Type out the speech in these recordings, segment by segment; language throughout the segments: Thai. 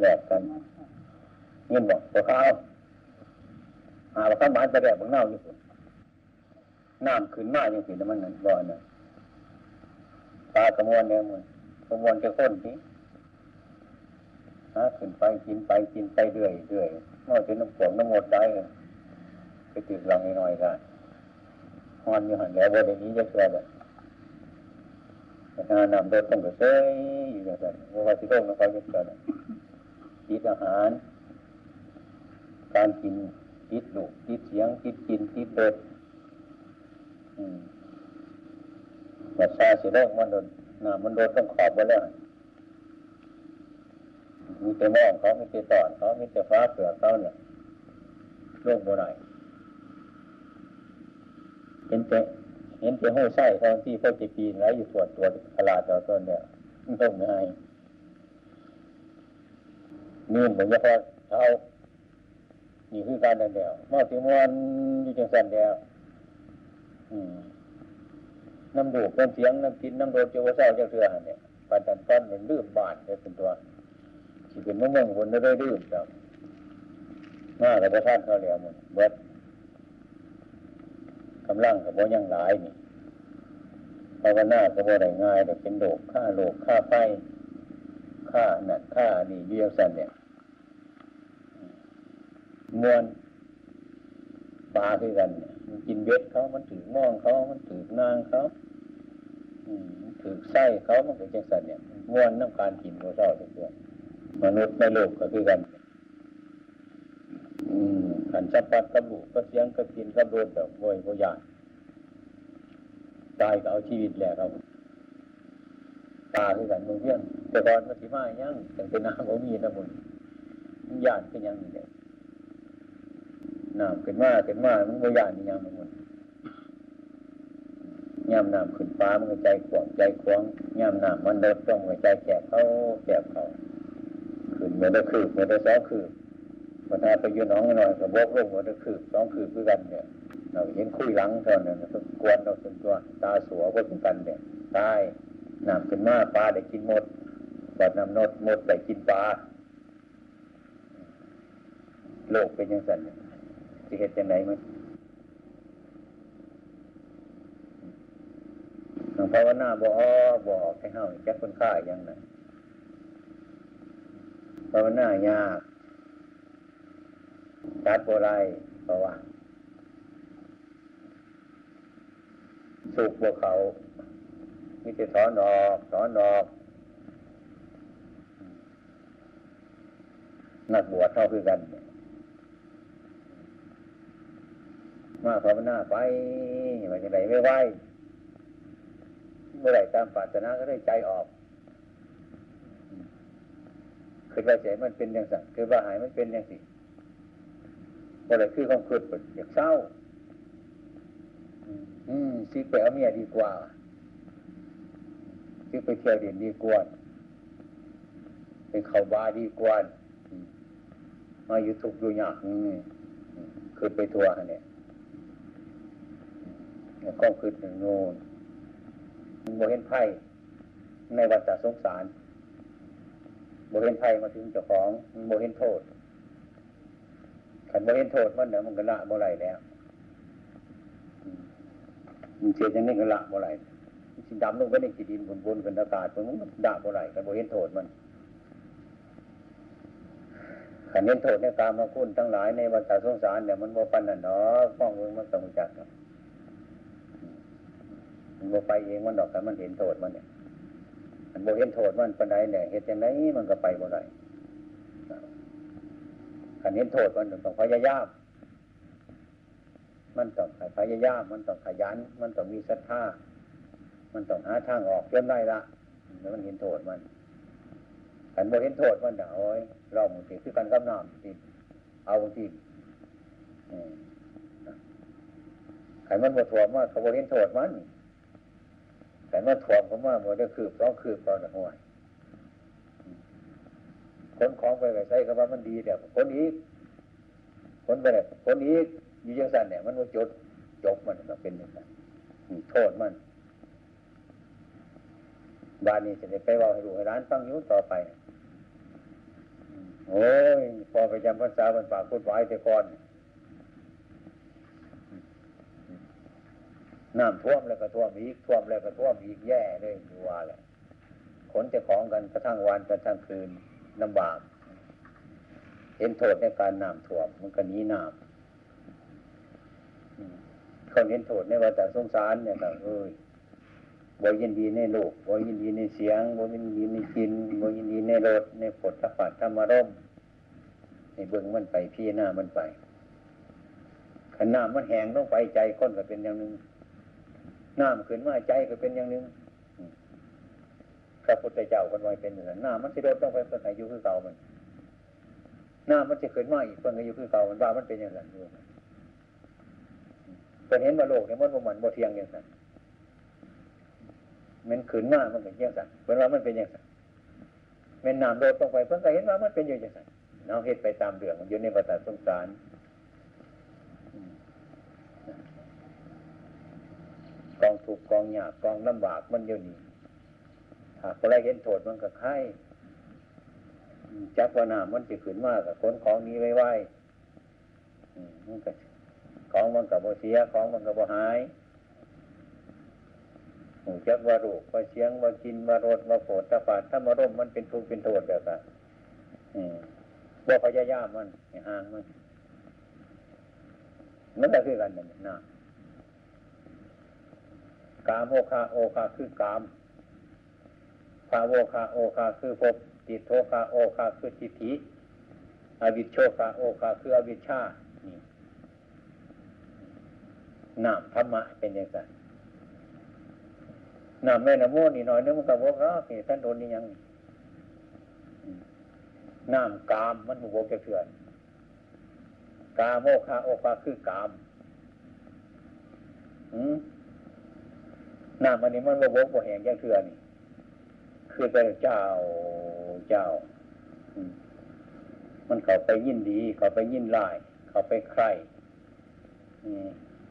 แยกกันเงินบอกตัวเขาหาว่าข้าวหมันจะแดดบางเน่าอยู่สุดน้ำขึ้นมาอย่างสิน้ำมันนั่นบ่อนี่ยตากระมวลเนี่ยมันกระมวลจะข้นทีฮะขึ้นไปกินไปกินไปเรื่อยเรื่อยเมื่อถึงน้ำฝนน้ำหมดได้ไปติดรังน้อยๆได้ฮอนอยู่หันแล้ววันนี้จะเชื่อเลยนานนำรถต้องกระเซยอยู่อย่างนั้ว่าที่โลกนั้นเขาจะเกิด กินอาหาร การกินกินลูกกินเสียงกินกินกินเด็ดมาซาเสียโลกมันโดนน้ำมันโดนต้องขอบไปแล้วมีแต่มองเขามีแต่ตอนเขามีแต่ฟ้าเสือเขาเนี่ยโลกโบราณเห็นแต่เห็นแต่ห้อยไส้ตอนที่พ่อจะปีนไรอยู่ตรวจตัวตลาดต่อต้นเนี่ยโลกง่า ยนี่เหมือนจะพอเท้านี่คือการเดินเดียวมอสิมวันอยู่จังสันเดียวน้ำดูดน้ำเสียงน้ำกินน้ำโดดเจ้าเศร้าเจ้าเสือเนี่ยปันตันก้อนเป็นลืมบาดเป็นตัวที่เป็นมะม่วงบนได้ได้ดื่มจังหน้ากับพระท่านเขาเหลียวมันเบิดกำลังกับโบยังหลายนี่ภาวนากับโบได้ง่ายแต่เป็นโลกฆ่าโลกฆ่าไฟฆ่าหนักฆ่านี่เดียวสันเนี่ย มวนปลาคือกันมันกินเบ็ดเขามันถือม่องเขามันถือนางเขาถือไส้เขามันเป็นจังสันเนี่ยมวนน้ำการกินของเราเพื่อนมนุษย์ในโลกก็คือกันอืมขันสัพพัดกับลูกก็เสียงก็กินก็โดนแบบโวยโวยานตายก็เอาชีวิตแหลกเอาตาคือกันมึงเพี้ยนแต่ตอนมันสิมายังแต่เป็นน้ำของมีนะมึงยานเป็นยังนี่เน้ำขึ้นมาขึ้นมามันโวยานยังมึงย่ำน้ำขึ้นฟ้ามันใจขวางใจขวางย่ำน้ำมันลดต้องใจแคบเขาแคบเขาขึ้นเมื่อได้คืบเมื่อได้สองคืบพอถ้าไปยืนน้องหน่อยกับกลงเมื่อได้คืบสองคืบด้วยกันเนี่ยเราเห็นคุยหลังเท่านั้นต้องกวนเราเป็นตัวตาสัวก็เป็นกันเนี่ยตายน้ำขึ้นมาปลาได้กินหมดบัดน้ำนดหมดได้กินปลาโลกเป็นยังไง จะเห็นยังไงมั้ยภาวนาบ่อบอกให้เฮาแค่คนค่าอย่างนั้นภาวนายากตัดโบไรเพราะว่าสุกบวเขามีแต่ถอนออกถอนออกนักบวชเท่าคือกัน มาภาวนาไปมันจะไหนไม่ไหวเมื่อไหร่ตามปรารถนาก็ได้ใจออกคือว่าใจมันเป็นอย่างสั่งคือว่าหายมันเป็นอย่างสิเมื่อไหร่คือความคิดอยากเศร้า อืมซิไปเอาเมียดีกว่าซิไปเที่ยวเด่นดีกว่าเป็นเขาบาดีกว่ามาอยู่ทุกอยู่ยากนี่คือไปทัวร์เนี่ย ก็คือถึงโน่นโมเห็นไพ่ในวัฏสงสารโมเห็นไพ่มาถึงเจ้าของโมเห็นโทษขันโมเห็นโทษมันเนี่ยมันก็ละโมไรแล้วมันเสียอย่างนี้ก็ละโมไรสิดำลงไปในขีดินบนบนเป็นอากาศมันมันด่าโมไรขันโมเห็นโทษมันขันเห็นโทษในการมาคุ้นทั้งหลายในวัฏสงสารเนี่ยมันโมปันน่ะเนาะฟ้องเมืองมันต้องจัดเนาะ มันโมไปเองมันดอกแต่มันเห็นโทษมันเนี่ยมันโมเห็นโทษมันปันใดเนี่ยเหตุย่างไรมันก็ไปบ่ได้ขันเห็นโทษมันต้องพยายามมันต้องพยายามมันต้องขยัน มันต้องมีศรัทธามันต้องหาทางออกเรื่อได้ละแล้วมันเห็นโทษมันขันโมเห็นโทษมันเดี๋ยวเราบางทีคือการกำนำทีเอาบางทีขันมันบทถ่วมว่าเขาโมเห็นโทษมัน แต่มื่อถ่วงผมว่ามันได้คืบสองคืบตอนหัวคนของไปไปใช้คำว่ามันดีแต่ยคนอีกคนไปเลยคนอีกอยู่ยังสั่นเนี่ยมันว่าจดจบมันก็เป็นอย่างนั้นโทษมันบานนี้จะได้ไปว่าให้ลูกให้ร้านฟังยุ่ต่อไป โอ้ยพอไปจำพรรษาบรรปากพุทธวแต่ก่อน น้ำท่วมแล้วก็ท่วมอีกท่วมแล้วก็ท่วมอีกแย่เลยดูว่าแหละขนจะของกันกระทั่งวันกระทั่งคืนลำบาก เห็นโทษในการน้ำท่วมมันก็นี้น้ำคนเห็นโทษในวัฏสงสารเนี่ยก็เอ้ยบ่ยินดีในโลกบ่ยินดีในเสียงบ่ยินดีในกินบ่ยินดีในรสในผลทพธรรมารมในเบื้องมันไปพี่หน้ามันไปขันน้ำมันแห้งลงไปใจคนก็เป็นอย่างหนึ่ง น้ำขึ้นมาใจก็เป็นอย่างนึงพระพุทธเจ้าคนไว้เป็นอย่างนั้นน้ำมันสิโดดต้องไปเพื่ออายุคือเก่ามันน้ำมันจะขึ้นมาอีกเพื่ออายุคือเก่ามันว่ามันเป็นอย่างนั้นอยู่เป็นเห็นว่าโลกเนี่ยมันบ่มันบ่เทียงอย่างนั้นมันขืนมามันเป็นอยังไงเป็นว่ามันเป็นอยังไงมันน้ำโดดลงไปเพื่อนก็เห็นว่ามันเป็นอย่างไงเราเห็นไปตามเรื่องมันอยู่ในวัฏสงสาร กองถูกกองหยาบกองลำบากมันอยู่นี่หากอะไรเห็นโทษมันก็ไข่จักว่าน้ำมันจะขืนมากกับคนของนี้ไว้ไว้มันก็ของมันกับโบเสียของมันกับโบหายหูจักว่ารูปว่าเสียงว่ากินว่ารสว่าโผฏฐปาถ้ามาร่มมันเป็นทุกข์เป็นโทษแบบนั้นว่าพยายามมันห่างมันมันก็คือกันนั่นนะ กามโอคาโอคาคือกามภาโวคาโอคาคือภพติโทคาโอคาคือทิฏฐิอวิชโชคาโอคาคืออวิชชานี่นามธรรมะเป็นอย่างไรนามแม่นโมนี่น้อยนึงมันกับวกแล้วนี่ท่านโดนนี่ยังนามกามมันบุกจะเถื่อนกามโมคาโอคาคือกามอืม นามอันนี้มันบวกบวแหงยังเถื่อนี่คือแต่เจ้าเจ้า มันเขาไปยินดี เขาไปยินไล่เขาไปใคร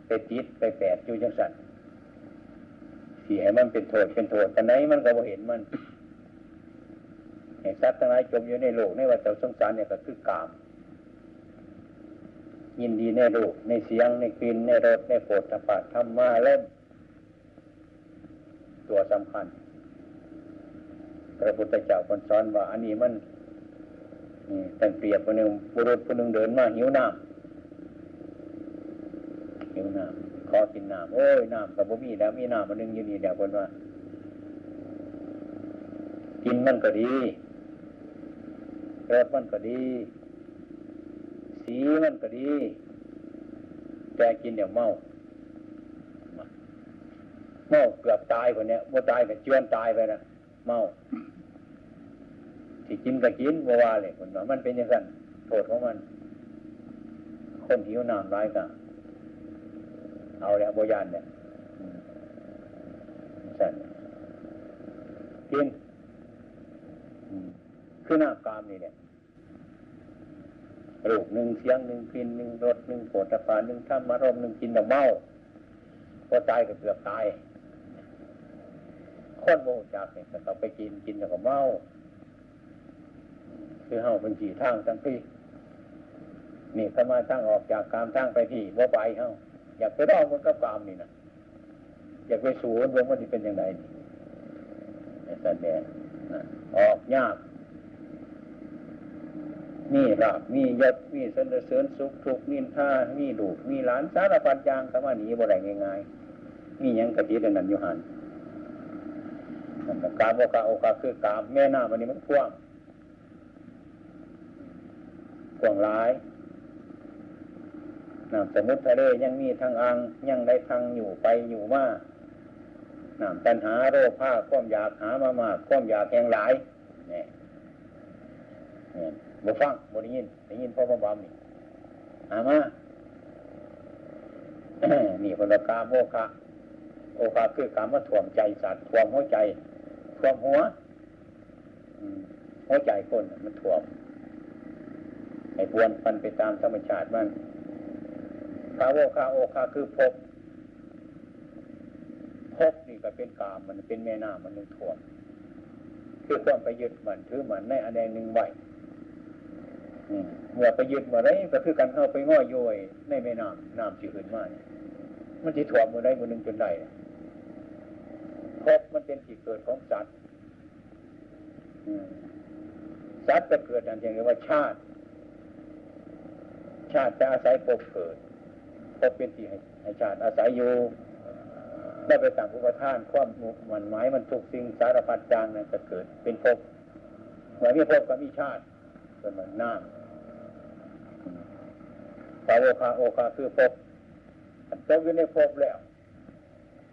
ไปติดไปแปดอยู่จังสันเสีให้มันเป็นโทษเป็นโทษแต่ไหนมันก็บ่เห็นมันไอ้สัตว์ทั้งหลายจมอยู่ในโลกในวัฏสงสารเนี่ยก็คือกาม ยินดีในโลกในเสียงในกลิ่นในรสในโผฏฐัพพะธรรมะเล่ม ตัวสำคัญ พระพุทธเจ้าคนสอนว่า อันนี้มันนี่แต่เปรียบคนหนึ่งบุรุษคนหนึ่งเดินมาหิวน้ำหิวน้ำขอกินน้ำโอ้ยน้ำกับบ่มีแล้วมีน้ำมันนึงอยู่นี่เดี๋ยวคนว่า กินมันก็ดีรสมันก็ดี สีมันก็ดี แต่กินเดี๋ยวเมา เมาเกือบตายคนเนี้ยว่าตายกับเจือนตายไปนะเมาที่กินก็กินบ่ว่าเลยคนว่ามันเป็นยังไงโทษของมัน คนหิวน้ำร้ายก็เอาแล้วโบยานเนี่ยสั่นกินคือหน้ากามนี่เนี่ยรูปหนึ่งเสียงหนึ่งกลิ่นหนึ่งรสหนึ่งโผฏฐานหนึ่งธรรมารมหนึ่งกินแต่เมาพอตายก็เกือบตาย คนโมจากเนี่ยก็ต้องไปกินกินแล้วก็เมาคือเฮาเป็นผีทางทั้งพี่นี่ถ้ามาทางออกจากกามทางไปพี่ว่าไปเฮาอยากไปร้องมันกับกามนี่นะอยากไปสูนว่ามันจะเป็นยังไงนี่แสดงนะออกยากมีราบมียศมีสนเสริญสุขทุกนินท่ามีดูมีหลานสารพัดยางสมาหนีบ่ได้ง่ายๆมียังกะทิดังนั้นอยู่หัน กามโอกาโอกาคือกามแม่น้ามันนี้มันกว้างกว้างหลายน้ำสมุทรทะเลยังมีทางอ่างยังได้ทางอยู่ไปอยู่มาน้ำตันหาโรคผ้าความอยากหามามากความอยากแหงหลายเนี่ยบ่ฟังบ่ได้ยินได้ยินพ่อพ่อบอมนี่หามานี่คนละกาโมคะโอกาคือการมาถ่วมใจสัตว์ถ่วมหัวใจ ถ่วมหัวหัวใจคนมันถ่วมไอ้บวนปันไปตามธรรมชาติมันคาโวคาโอคาคือพบพบนี่ก็เป็นกามมันเป็นแม่น้ามันนึงถ่วมคือความไปยึดมันถือมันในอันใดหนึ่งไหวเมื่อไปยึดเมื่อไรก็คือการเข้าไปง้อโยยในแม่น้ำน้ำที่ขึ้นมามันที่ถ่วมเมื่อไรเมื่อหนึ่งจนได้ พบมันเป็นที่เกิดของสัตว์สัตว์จะเกิดอย่างเรียกว่าชาติ ชาติจะอาศัยพบเกิดพบเป็นที่ให้ชาติอาศัยอยู่ได้ไปต่างอุปทานความมันหมายมันถูกสิ่งสารพัดจางนั่นจะเกิดเป็นภพเมื่อมีภพก็มีชาติเป็นเหมือนน้ำสาวคาโอคาคือภพตกอยู่ในภพแล้ว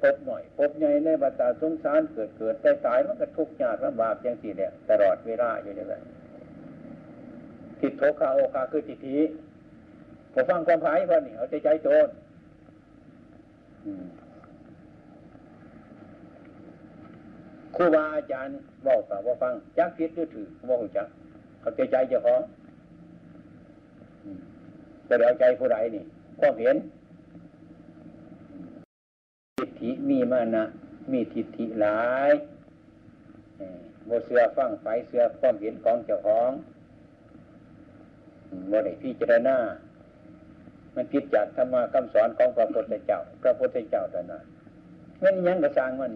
ภพหน่อยภพใหญ่ในบัตาสงสารเกิดเกิดได้ตายมันก็ทุกข์ยากลำบากอย่างสี่เนี่ยตลอดเวลาอยู่อย่างนั้นทิฏโทคาโอคาคือทิฏฐิผมฟังความหมายพอนี่เอาใจใจโจรครูบาอาจารย์บอกกับว่าฟังจักคิดหรือถือว่าหูจักเขาใจใจเจ้าของจะเดาใจผู้ใดนี่ความเห็น ฏฐิมีมานะ มีทิฏฐิหลายโมเสือฟังไฟเสือความเห็นของเจ้าของโมได้พิจารณา มันผิดจากธรรมะคำสอนของพระพุทธเจ้า พระพุทธเจ้าแต่นั้นงั้นยังกระสางมัน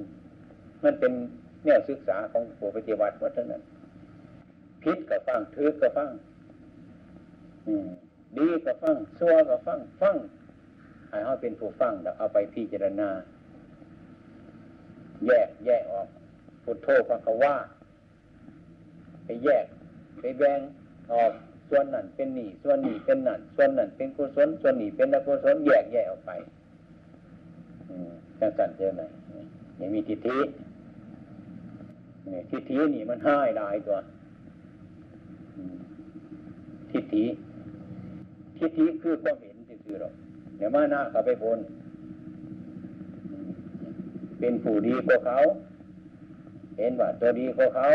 มันเป็นเนี่ยศึกษาของผู้ปฏิบัติวัฒนั้นพิษก็ฟังถือก็ฟังดีก็ฟังซัวก็ฟังฟังให้เขาเป็นผู้ฟังแล้วเอาไปพิจารณา แยกแยกออกพุทโธฟังเขาว่า ไปแยก ไปแบ่งออกส่วนนั่นเป็นหนี่ส่วนหนี่เป็นนั่นส่วนนั่นเป็นกุศลส่วนหนี่เป็นอกุศลแยกแยกออกไปจังสันเจอไหมยังมีทิฏฐิทิฏฐินี่มันห้ายได้ตัวทิฏฐิทิฏฐิคือความเห็นซื่อๆหรอกเดี๋ยวมาหน้าเขาไปบน เป็นผู้ดีกว่าเขา เห็นว่าตัวดีกว่าเขา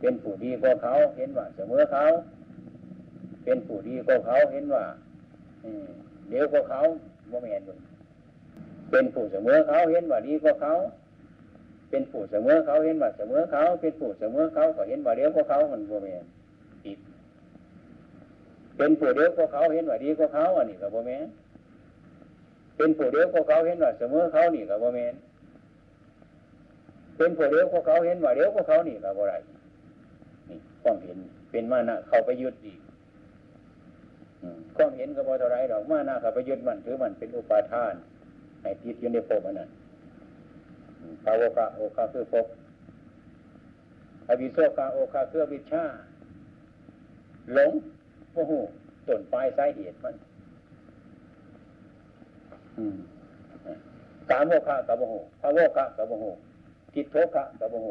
เป็นผู้ดีกว่าเขา เห็นว่าเสมอเขา เป็นผู้ดีกว่าเขา เห็นว่าเดี๋ยวกว่าเขาโมเมนเป็นผู้เสมอเขาเห็นว่าดีกว่าเขา เป็นผู้เสมอเขาเห็นว่าเสมอเขา เป็นผู้เสมอเขาก็เห็นว่าเดี๋ยวกว่าเขามันโมเมนต์ผิดเป็นผู้เดียวกว่าเขาเห็นว่าดีกว่าเขาอันนี้กับโมเมน เป็นผู้เดียวกว่าเขาเห็นว่าเสมอเขานี่กับโมเมนเป็นผู้เดียวกว่าเขาเห็นว่าเดียวกว่าเขานี่กับโมไรนี่ความเห็นเป็นมานะเขาไปยึดอีกความเห็นกับโมเท่าไรดอกมานะเขาไปยึดมันถือมันเป็นอุปาทานให้ติดอยู่ในภพอันนั้นภาวะโอคาคือภพอวิโสกาโอคาคือวิชาหลงโอ้โหต้นปลายสาเหตุมัน กามโมฆะกับโมโหภาวะคะกับโมโหกิจโทคะกับโมโห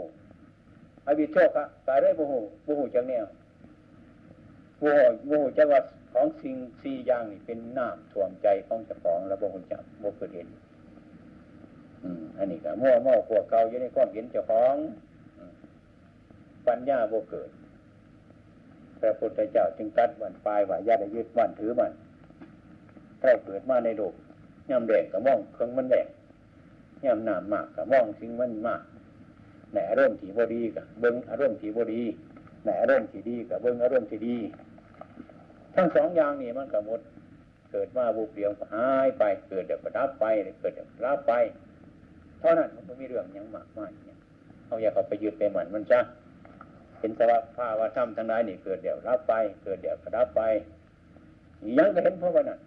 อวิโชคะกาเรโมโหโมโหจังแนวโมโหโมโหจังว่าของสิ่งสี่อย่างนี่เป็นน้ำท่วมใจของเจ้าของแล้วโมโหจังโมเกิดเห็นอันนี้ก็มั่วเมาขวเก่าอยู่ในความเห็นเจ้าของปัญญาโมเกิดพระพุทธเจ้าจึงตัดวันปลายว่าญาติยึดวันถือมันถ้เกิดมาในโลก ย่ำแดงกับมองเครื่องมันแดงย่ำหนามมากกับมองสิ่งมันมากแหนอารมณ์ที่บดีกับเบิ้งอารมณ์ที่บดีแหนอารมณ์ที่ดีกับเบิ้งอารมณ์ที่ดี ทั้งสองอย่างนี่มันกับหมด เกิดมาบุบเดียวหายไป เกิดเดี๋ยวก็รับไปเกิดเดี๋ยวรับไป เท่านั้นมันไม่มีเรื่องยังมากมายเนี่ยเอาอย่าเขาไปยึดไปหมันมันจ้าเป็นสภาวะว่าธรรมทั้งหลายนี่เกิดเดี๋ยวรับไป เกิดเดี๋ยวก็รับไปยังก็เห็นเพราะว่านั่น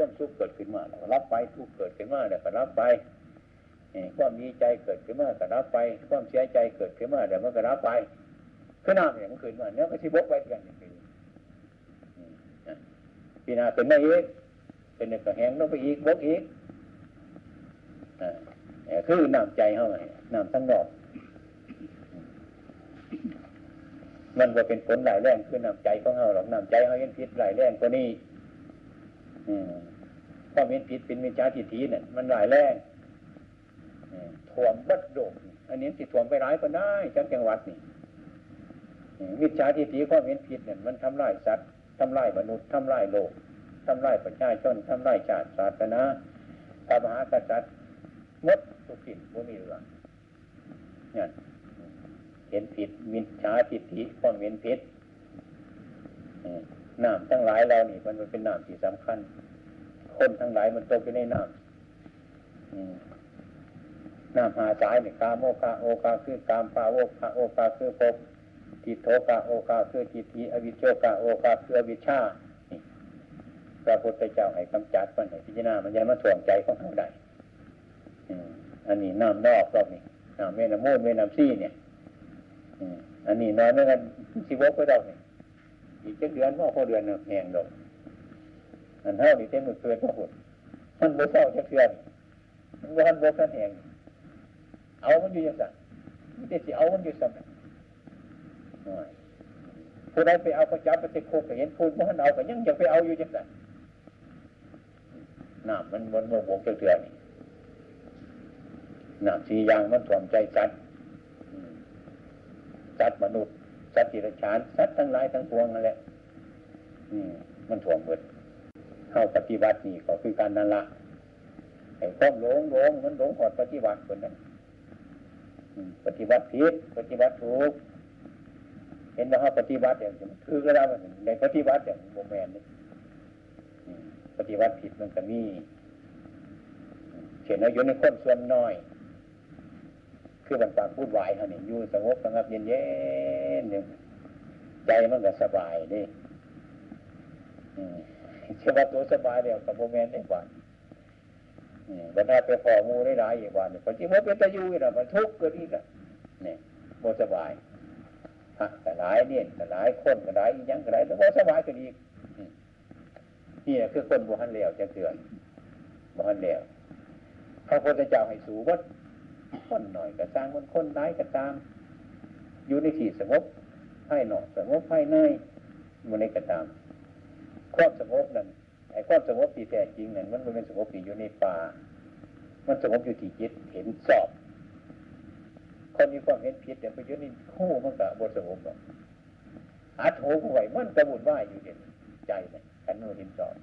ความสุขเกิดขึ้นมาแล้วรับไปทุกเกิดขึ้นมาแล้วก็รับไปความดีใจเกิดขึ้นมาก็รับไป ความเสียใจเกิดขึ้นมาเดี๋ยวมันก็รับไปขึ้นน้ำอย่างขึ้นมาเนื้อก็ที่บกไปกันอย่างนี้ปีนาเป็นไม่อีกเป็นเนื้อแหงต้องไปอีกบกอีกคือน้ำใจเข้าไปน้ำทั้งนอกมันก็เป็นผลหลายแรงคือน้ำใจของเราหรอกน้ำใจเขาเห็นผิดหลายแรงกว่านี้ ความเห็นผิดเป็นมิจฉาทิฏฐิเนี่ยมันหลายแรงถ่วมบัดโดกอันนี้ติดถ่วมไปร้ายก็ได้จังจังหวัดนี่มิจฉาทิฏฐิความเห็นผิดเนี่ยมันทำลายสัตว์ทำลายมนุษย์ทำลายโลกทำลายประชาชนทำลายชาติศาสนาพระมหากษัตริย์มดทุกสิ่งพวกนี้เรื่อเนี่ยเห็นผิดมิจฉาทิฏฐิความเห็นผิดน้ำทั้งหลายเรานี่มันเป็นน้ำที่สำคัญ คนทั้งหลายมันตกอยู่ในน้ำน้ำหาสายเนี่ยกาโมคาโอกาคือกามปาโอคาโอกาคือภพจิตโทกาโอกาคือจิตทีอวิชโชกาโอกาคืออวิชชาพระพุทธเจ้าให้กำจัดมันให้พิจารณามันยังมาถ่วงใจของเขาได้อันนี้น้ำนอกรอบนี้น้ำเมน้ำมูดเมน้ำซี่เนี่ยอันนี้นอนไม่กันสิวกไปดอกเนี่ยอีกเจ็ดเดือนว่าพอเดือนแห้งดอก อันเท่านี้เต็มมือเกินก็หุ่นมันบ่เศร้าจะเดือนมันบ่ทันบกทันแห้งเอามันอยู่ยังไงไม่ได้สิเอามันอยู่สั่งผู้ใดไปเอาก็จับไปติดคุกไปเห็นพูดมันเอาก็ยังจะไปเอาอยู่ยังไงน้ำมันมันโมโหเกลือนี่น้ำสียางมันถ่วมใจสัตว์สัตว์มนุษย์สัตว์จิรชานสัตว์ทั้งหลายทั้งปวงนั่นแหละมันถ่วมหมด เข้าปฏิบัตินี่ก็คือการนั่นละไอ้ความหลงหลงมันหลงหอดปฏิบัติคนนั้นปฏิบัติผิดปฏิบัติถูกเห็นว่าเขาปฏิบัติอย่างคือก็ได้ในปฏิบัติอย่างโมแมนนี่ปฏิบัติผิดมันก็มีเขียนว่าอยู่ในคนส่วนน้อย คือมันความพูดไหวเขาเนี่ยอยู่สงบสงบเย็นเย็นเนี่ยใจมันก็สบายนี่ เชื่อว่าตัวสบายเดียวกับโมเมนต์ได้กว่าบรรดาไปขอมูได้หลายอีกวันเนี่ยคนที่มันเป็นตะยูนะมันทุกข์เกิดอีกอะเนี่ยโมสบายฮะแต่หลายเนี่ยแต่หลายคนก็หลายอีกยังก็หลายแล้วโมสบายก็ดีนี่คือคนบุหันเลวจะเถื่อนบุหันเลวพระพุทธเจ้าให้สูวัดคนหน่อยกระจางคนคนร้ายกระจางอยู่ในที่สงบให้หนอสงบให้เนยมันในกระตาม ความสงบนั่นไอ้ความสงบที่แท้จริงนั่นมันเป็นสงบที่อยู่ในป่า มันสงบอยู่ที่จิตเห็นสอบ คนมีความเห็นผิดเนี่ยไปอยู่ในคู่มันก็บบทสงบหรอกอัดหูไหวมันกระบุนว่าอยู่เด่นใจเลยขันโนเห็นสอบ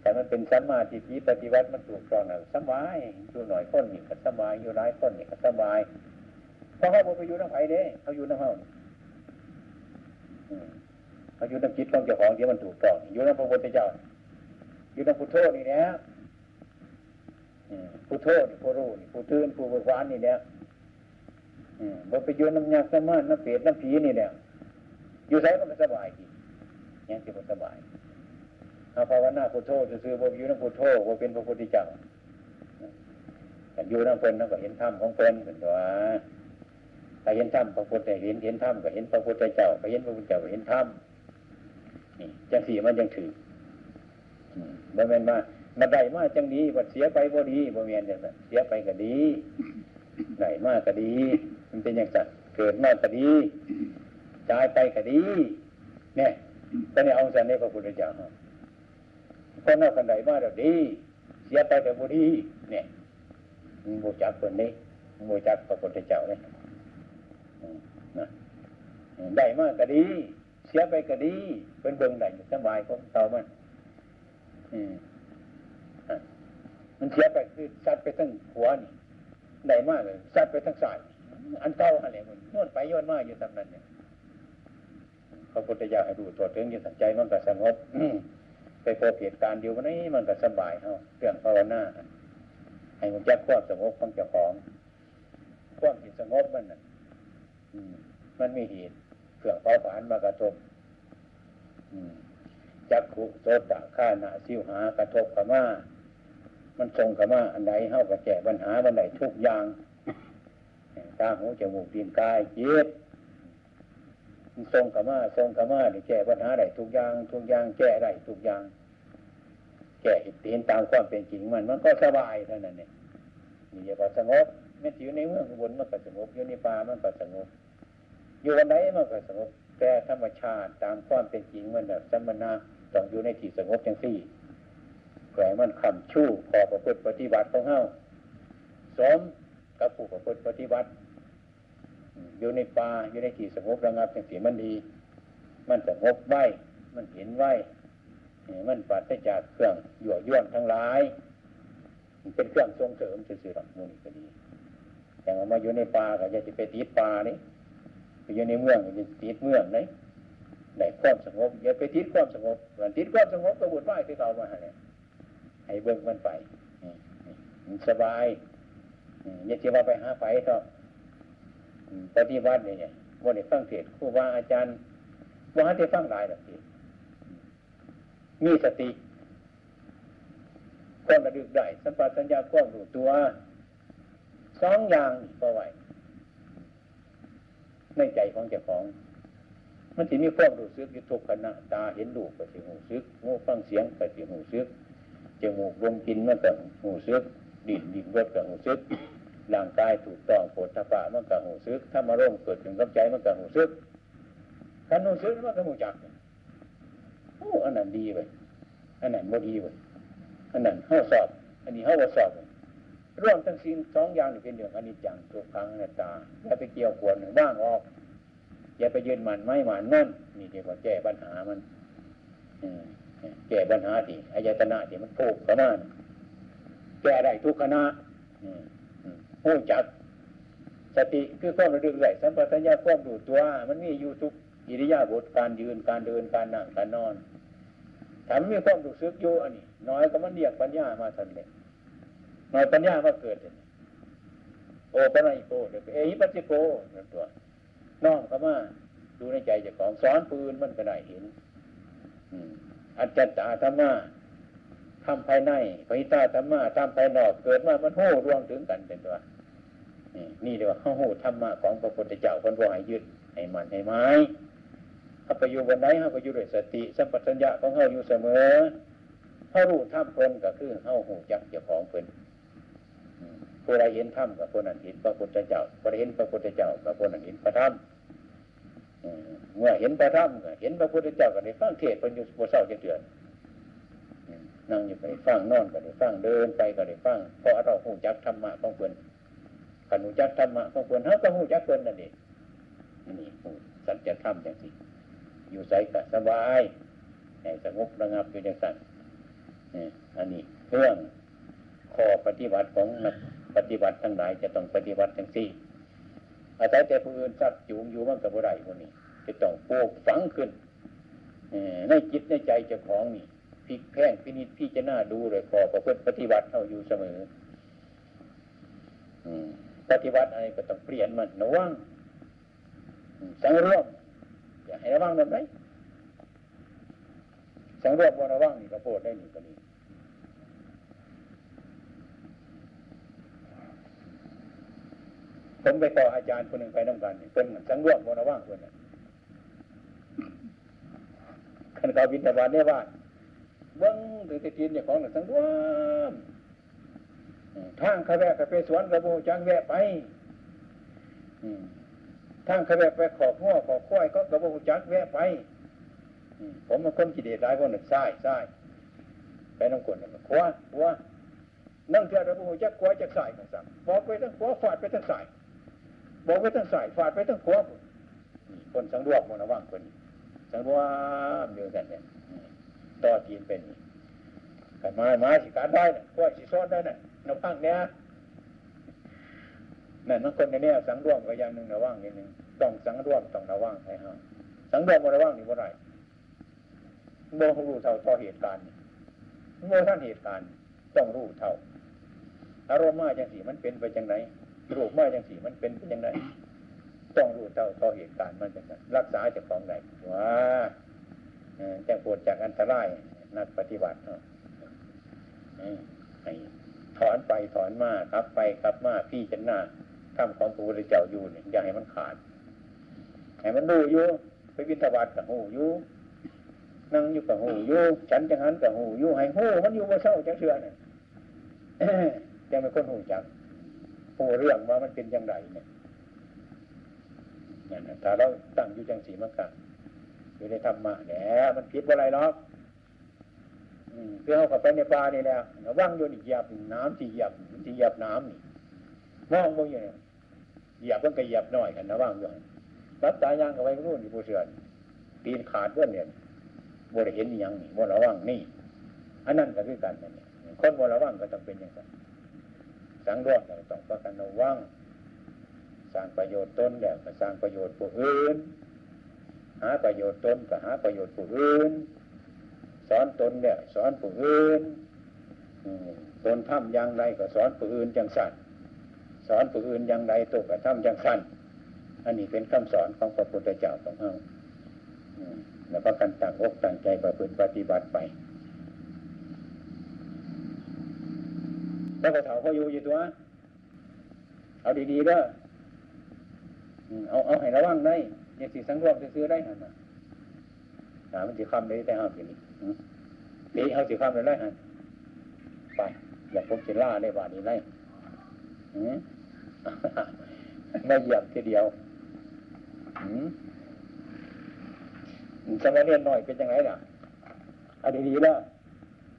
แต่มันเป็นสัมมาทิฏฐิปฏิวัติมันถูกต้องนะสบายอยู่หน่อยคนนี่ก็สบายอยู่หลายคนนี่ก็สบายเพราะเขาไปอยู่น้ำไผ่เด้เขาอยู่น้ำเฮา เขาอยู่น้ำจิตของเจ้าของที่มันถูกต้องอยู่น้ำพระพุทธเจ้าอยู่น้ำพุทโธนี่เนี่ยพุทโธนี่ผู้รู้นี่ผู้ตื่นผู้บริวารนี่เนี่ยบ่ไปอยู่น้ำยาสมาน้ำเปรตน้ำผีนี่เนี่ยอยู่ใส่มันก็สบายดีอยังที่มันสบายอาภาวนาพุทโธซื้อบ่อยู่น้ำพุทโธบ่เป็นพระพุทธเจ้าแต่อยู่น้ำเพิ่นนั่นก็เห็นธรรมของเพิ่นเป็นตัวถ้าเห็นธรรมพระพุทธเห็นเห็นธรรมก็เห็นพระพุทธเจ้าก็เห็นพระพุทธเจ้าก็เห็นธรรม จังสี่มันยังถือบ่แม่นมามาได้มาจังดีบัดเสียไปบ่ดีบ่แม่นจังเสียไปก็ดีได้มากก็ดี มันเป็นอย่างนั้นเกิดมากก็ดีจ่ายไปก็ดีเนี่ยตอนนี้เอาสันนี้พระพุทธเจ้าคนนอกคนใดมาเดี๋ยวดี เสียไปแต่บ่ดี เนี่ยโมจักคนนี้โมจักพระพุทธเจ้าเนี่ยได้มากก็ดี สียไปก็ดีเป็นเบิ่งได้สบายของเตามันมันเสียไปคือซัดไปทั้งหัวนี่ได้มากเลยซัดไปทั้งสายอันเก่าอะไรมันโน่นไปย้อนมาอยู่ตำนั้นเนี่ยพระพุทธเจ้าให้ดูตัวถึงยิ่งสัใจมันก็สงบไปพบเหตุการณ์เดียววันนี้มันก็สบายเอาเรื่องภาวนาให้มันแก้ความสงบของเจ้าของความที่สงบมันน่ะมันมีเหตุเครื่องเผาผลาญมากระทบ จักขุโสตะข้านาสิวหากระทบกับมามันทรงกับมาอันไหนเข้ากับแก้ปัญหาวันไหนทุกอย่างตาหูจมูกดินกายจิตทรงกับมาทรงกับมาเนี่แก้ปัญหาได้ทุกอย่าง ทุกอย่างแก้ได้ทุกอย่าง แก้เห็นตามความเป็นจริงมัน มันก็สบายเท่านั้นเนี่ยนี่อย่าสงบแม้อยู่ในเมืองบนมันก็สงบอยู่ในป่ามันก็สงบอยู่วันไหนมันก็สงบ แต่ธรรมชาติตามความเป็นจริงมันแบบสมณะต้องอยู่ในที่สงบจังสี่แขวมันคำชู้พอประพฤติปฏิบัติของเฮาสมกับผู้ประพฤติปฏิบัติ อยู่ในป่าอยู่ในที่สงบระงับจังสีมันดี มันสงบไหวมันเห็นไหวมันปัดจากเครื่องยั่วย้อนทั้งหลายเป็นเครื่องส่งเสริมสื่อๆหลักมูลก็ดีอย่างมาอยู่ในป่าก็จะไปติดป่านี่ ไปอยู่ในเมืองก็จะติดเมืองเลยได้ความสงบอย่าไปติดความสงบวันติดความสงบก็บุญไหวที่เรามาเนี่ยให้เบิ่งมันไปมันสบายอย่าเชื่อว่าไปหาไฟเถอะปฏิบัติเนี่ยวันนี้ฟังเทศครูบาอาจารย์ว่าให้ฟังหลายแบบนี้มีสติความระลึกได้สัมปชัญญะความรู้ตัวสองอย่างก็ไหว ในใจของเจ้าของ มันจะมีความรู้สึกอยู่ทุกขณะตาเห็นรูปก็สิหูซึกหูฟังเสียงก็สิหูซึกจมูกลมกินมันก็หูซึกดินดินรสก็หูซึกร่างกายถูกต้องโผฏฐปะมันก็หูซึกถ้ามาร่มเกิดถึงกับใจมันก็หูซึกขันหูซึกมันก็หูจักโอ้อันนั้นดีไปอันนั้นบ่ดีไปอันนั้นเข้าสอบ อันนี้เข้าว่าสอบ ร่วมทั้งสิ้นสองอย่างนี่เป็นเรื่องอนิจจังทุกครั้งนัตาอย่าไปเกี่ยวขวนว่างออก อย่าไปยืนมันไม่หมันนั่นนี่เรียกว่าแก้ปัญหามันแก้ปัญหาที่อายตนะที่มันโผล่เข้ามาแก้ได้ทุกขณะหูจักสติคือความระลึกไหลสัมปชัญญะความรู้ตัว มันมีอยู่ทุกอิริยาบถการยืนการเดินการนั่งการนอนถ้ามมีความรู้สึกอยู่อันนี้ น้อยก็มันเรียกปัญญามาทันเลย น้อยปัญญามาเกิดโอปัญญโกเอหิปัสสิโกนั่นตัวน้อมเข้ามาดูในใจเจ้าของสอนปืนมันก็ได้เห็นอัจฉริยะธรรมะทำภายในพิตาธรรมะทำภายนอก เกิดมามันโห่รวมถึงกันเป็นตัวนี่เรียกว่าโห่ธรรมะของพระพุทธเจ้าคนบ่ให้ยึดให้มันให้ไม้ถ้าไปอยู่บนไหนเขาไปอยู่ด้วยสติ สัมปชัญญะของเขาอยู่เสมอเขารู้ธรรมเพลินก็คือเขาหูจักเจ้าของเพลิน ผู้ใดเห็นธรรมกับคนนั้นเห็นพระพุทธเจ้าผู้ใดเห็นพระพุทธเจ้ากับคนนั้นเห็นพระธรรมเมื่อเห็นพระธรรมเห็นพระพุทธเจ้าก็ได้ฟังเทศเป็นอยู่บนเสาจะเดือนนั่งอยู่ก็ได้ฟังนอนก็ได้ฟังเดินไปก็ได้ฟังเพราะเราหูจักธรรมะของเพื่อนขันหูจักธรรมะของเพื่อนเขาก็หูจักเพื่อนนั่นเองนี่สัจธรรมอย่างนี้อยู่ใส่ก็สบายให้สงบระงับอยู่ในสันอันนี้เรื่องข้อปฏิบัติของนัก ปฏิบัติทั้งหลายจะต้องปฏิบัติทั้งสี่อาศัยแต่ผู้อื่นสักจูงอยู่มันกับบุไรพวกนี้จะต้องปลูกฝังขึ้นในจิตในใจเจ้าของนี่พิกแพ่งพินิจพี่จะน่าดูเลยขอประพฤติปฏิบัติเอาอยู่เสมอปฏิบัติอะไรก็ต้องเปลี่ยนมันระวังสังรวมอย่าให้ระวังแบบไหนสังรวมว่าระวังนี่ก็โปรดได้หนึ่งก็นี้ ผมไปต่ออาจารย์คนหนึ่งไปน้ำกันเป็นสังรวมว่างคนนั้นขันเขาบินตะวันเนี่ยว่าเบิ้งถึงจะกินอย่างของหนึ่งสังรวมทางขแวะไปสวนกระโบจังแวะไปทางขแวะไปขอบหัวขอบค้อยก็กระโบจักแวะไปผมมันคนกิเลสร้ายคนหนึ่งซ้ายซ้ายไปน้ำกลนขวาขวานั่งเทือกระโบจักขวาจักสายกันสั่งบอกไปทั้งขวาฟาดไปทั้งสาย บอกไปทั้งสายฟาดไปทั้งขวาคนสังรวมมันระว่างคนสังรวมเดียวกันเนี่ยต่อทีนเป็นกันมามาสิการได้น่ะกล้วยสิซ้อนได้นะน้ำพังเนี้ยนั่นนั่นคนในนี้สังรวมก็อย่างหนึ่งระว่างอย่างหนึ่งต้องสังรวมต้องระว่างให้ห้าสังรวมระว่างนี่ว่าไรโมรู้เท่าต่อเหตุการณ์โมท่านเหตุการณ์ต้องรู้เท่าอารมณ์มาจังสีมันเป็นไปจังไหน รูปมาจังสีมันเป็นไปจังไหนต้องรู้เท่าต่อเหตุการณ์มันจังไงรักษาจากของไหนว่าจะปวดจากอันตรายนักปฏิบัติเนาะถอนไปถอนมาครับไปครับมาพี่จันหน้าทำของพระพุทธเจ้าอยู่เนี่ยอย่าให้มันขาดให้มันดูอยู่ไปวิทบาทกับหูอยู่นั่งอยู่กับหูอยู่ฉันจังหันกับหูอยู่ให้หูมันอยู่ว่าเศร้าจังเชื่อเนี่ยยังเป็นคนหูจัง หูเรื่องว่ามันเป็นยังไงเนี่ยนั่นถ้าเราตั้งอยู่จังสีมันกันอยู่ในธรรมะเนี่ยมันผิดว่าอะไรหรอกเพื่อเอาข้าไปในปลานี่แหละว่างอยู่นี่เหยียบน้ำที่เหยียบที่เหยียบน้ำนี่มองมองอยู่เนี่ยเหยียบมันก็เหยียบน่อยกันนะว่างอยู่รับตายางเอาไว้นู่นอยู่ผู้เสื่อตีนขาดเพื่อนเนี่ยบริเห็นยังนี่บระว่างนี่อันนั้นก็คือกันนี่ยคนบระว่างก็ต้องเป็นอย่างนั้น สังรวมเราต้องประกันระวังสร้างประโยชน์ตนแล้วก็สร้างประโยชน์ผู้อื่น หาประโยชน์ตนก็หาประโยชน์ผู้อื่น สอนตนเนี่ยสอนผู้อื่นตนทำอย่างไรก็สอนผู้อื่นจังสันสอนผู้อื่นอย่างไรตัวก็ทำจังสันอันนี้เป็นคำสอนของพระพุทธเจ้าของเราแล้วก็กันต่างอกต่างใจประพฤติปฏิบัติไป แล้วก็เถาเขาอยู่อยู่ตัว เอาดีๆเด้อเอาเอาให้ระวังได้ยังสิสังรวมซื้อได้หันนะถามมันสิคำได้แต่ห้ามสินี่ดีเอาสิคำได้ไรหันไปอย่าพบสิล่าได้บาดนี้ไรไม่เหยียบทีเดียวสมัยเรียนหน่อยเป็นยังไงล่ะอันดีแล้ว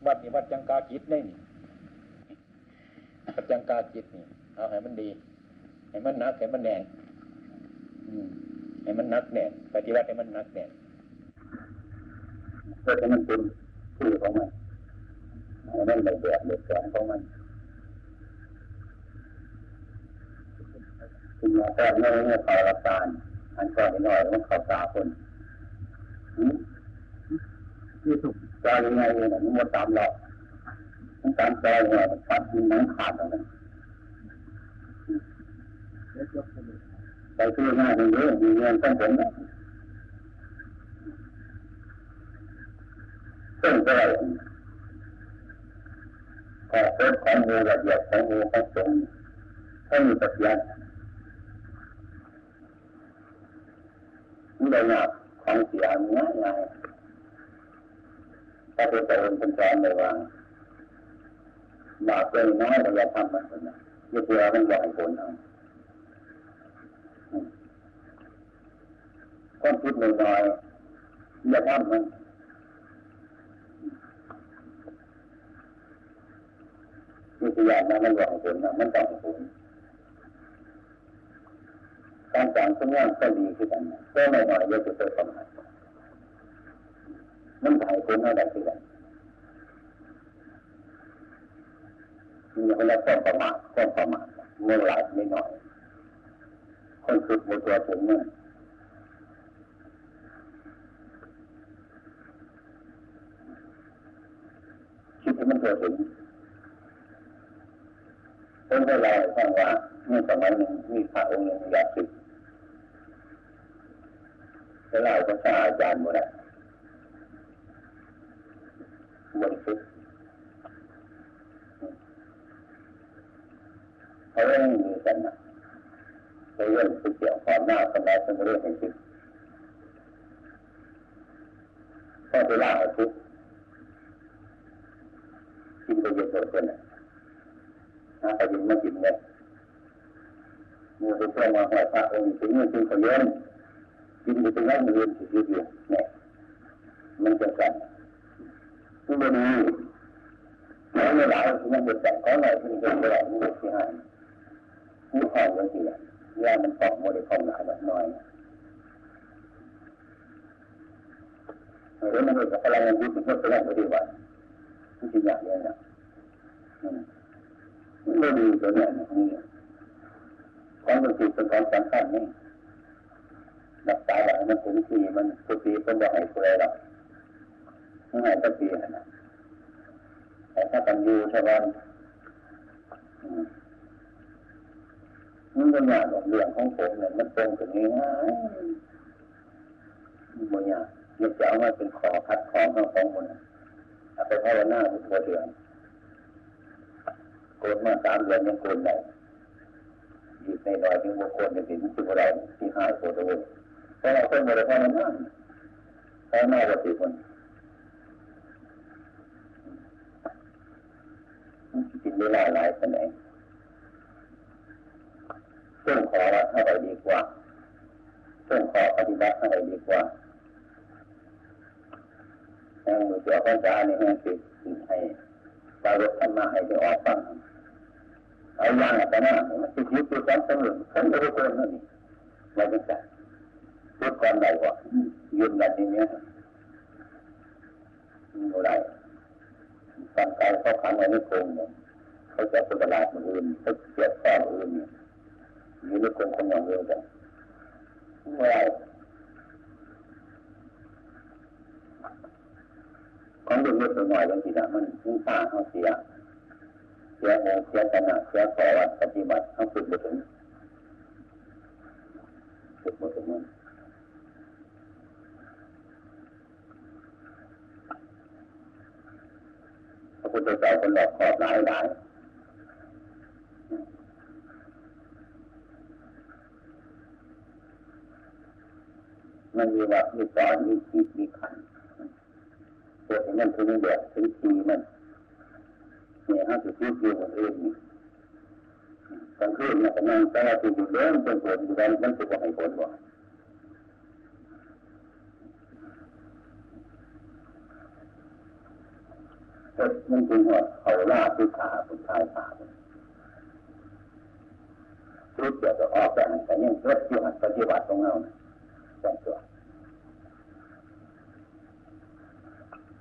วัดนี้วัดจังกาจิตนี่ วัดจังกาจิตนี่เอาให้มันดีให้มันนักให้มันแน่นให้มันนักแน่นปฏิวัติให้มันนักแน่นเพื่อให้มันเป็นที่ของมันให้มันแบบแบบแบบแสงของมันคุณยาก็ไม่ไม่เขาละการอันก็ให้น้อยมันเขาสาคนที่ถูกจอยยังไงเนี่ยมันหมดตามหลอก มันตามจอยเนี่ยมันตัดมันนังขาดแล้วนะไปคือหน้าเยอะมีเงินต้องผลซึ่งได้ขอเพิ่มของมือละเอียดของมือของสงให้มีปฏิญาณนี่เลยนะของเสียง่ายง่ายถ้าเป็นตัวเองเป็นแฟนเลยว่า บาปเป็นน้อยเราอย่าทำมันนะอย่าเพื่อมันไหวผลเอาความคิดหน่อยๆอย่าทำมันมีตัวอย่างนะมันไหวผลนะมันต้องผลการสั่งสมงานก็ดีขึ้นกันก็ไม่น้อยเยอะจะเกิดประมาทมันไหวผลอะไรขึ้นกัน มีเวลาความประมาทความประมาทเมื่อไหร่ไม่น้อย คนฝึกมือตัวถึงเนี่ยคิดให้มันเกิดถึงเป็นเวลาฟังว่าเมื่อสมัยหนึ่งมีพระองค์หนึ่งอยากศึกจะเล่าภาษาอาจารย์หมดแล้วบริสุท เขาไม่มีกันนะเรื่องที่เกี่ยวความหน้าสมัยเป็นเรื่องให้ศึกก็ไปล่าทุกกินไปเยอะตัวคนน่ะนะไปยินมากินเนี่ยมือเป็นตัวมาหัวพระองค์ถึงมือถึงขยันกินไปเป็นนั่งเรียนสิบเดียวเนี่ยมันจะสั่นที่มันดีแล้วเมื่หร่ที่มันจะสั่นก็หน่อยที่มันจะเมื่อไหร่มันจะเสียหาย นี่ห้องมันเสียยามันตอกโมเดลของหนาแบบน้อยหรือมันเป็นพลังงานที่มันเป็นแรงปฏิบัติที่จริงอย่างนี้นะมันไม่ดีตัวเนี้ยนี่ความรู้สึกเป็นความสำคัญนี่รักษาแบบมันถึงทีมันปกติเป็นแบบไหนคุยหรอกไม่ให้ปกตินะแต่ถ้ากันอยู่ชาวบ้าน มันเป็นอย่างเรื่องของผมเนี่ยมันตรงกับนี้นะมันอย่างยึดจะเอามาเป็นขอคัดของของของมันเอาไปภาวนาทุกเดือนโกนมาสามเดือนยังโกนได้อยู่ในดอยที่บุคคลในสิ่งที่เราที่ห้าโกนเลยเพราะเราเป็นบริวารนั้นแค่หน้าปฏิบัติกินเวลาหลายขนาด เรื่องขออะไรดีกว่าเรื่องขอปฏิบัติอะไรดีกว่าแห่งมือเจ้าพระจาในแห่งสิให้ปารถธรรมะให้ได้ออกฟังเอาอย่างแต่นะมันติดยึดตัวกันเสมอฉันไม่ได้เพิ่มนั่นนี่ไม่เป็นไรพูดก่อนใดว่ายืนแบบนี้เนี่ยอะไรร่างกายเขาขังไว้ในโครงเนี่ยเขาจะเป็นประหลาดอื่นเขาเสียบข้ออื่นเนี่ย หรือไม่คนรทำอย่างเดียวกันว่าคองเด็กเล็หน่อยบางทีนะมันผู้ป่าเขาเสียเสียโอเสียขาะเสียต่อปฏิบัติเขาฝึกมาถึงฝึกมาถึงนั้นพระพุทธเจ้าเป็นหลอกขอบหลายหลาย มันมีวัดมีสอนมีขีดมีขันตัวเองมันถึงเดือดถึงทีมันเนี่ยห้าสิบสี่อยู่คนอื่นนี่กลางคืนเนี่ยกำลังแต่ที่อยู่เดิมเป็นผลอยู่แล้วมันจะบอกให้ผลบ่เกิดมันจริงว่าเขาล่าผู้ขาผู้ชายขาทุกเกี่ยวกับออกแต่แต่ยังเกิดอยู่หันปฏิบัติตรงเงาแต่ ตัว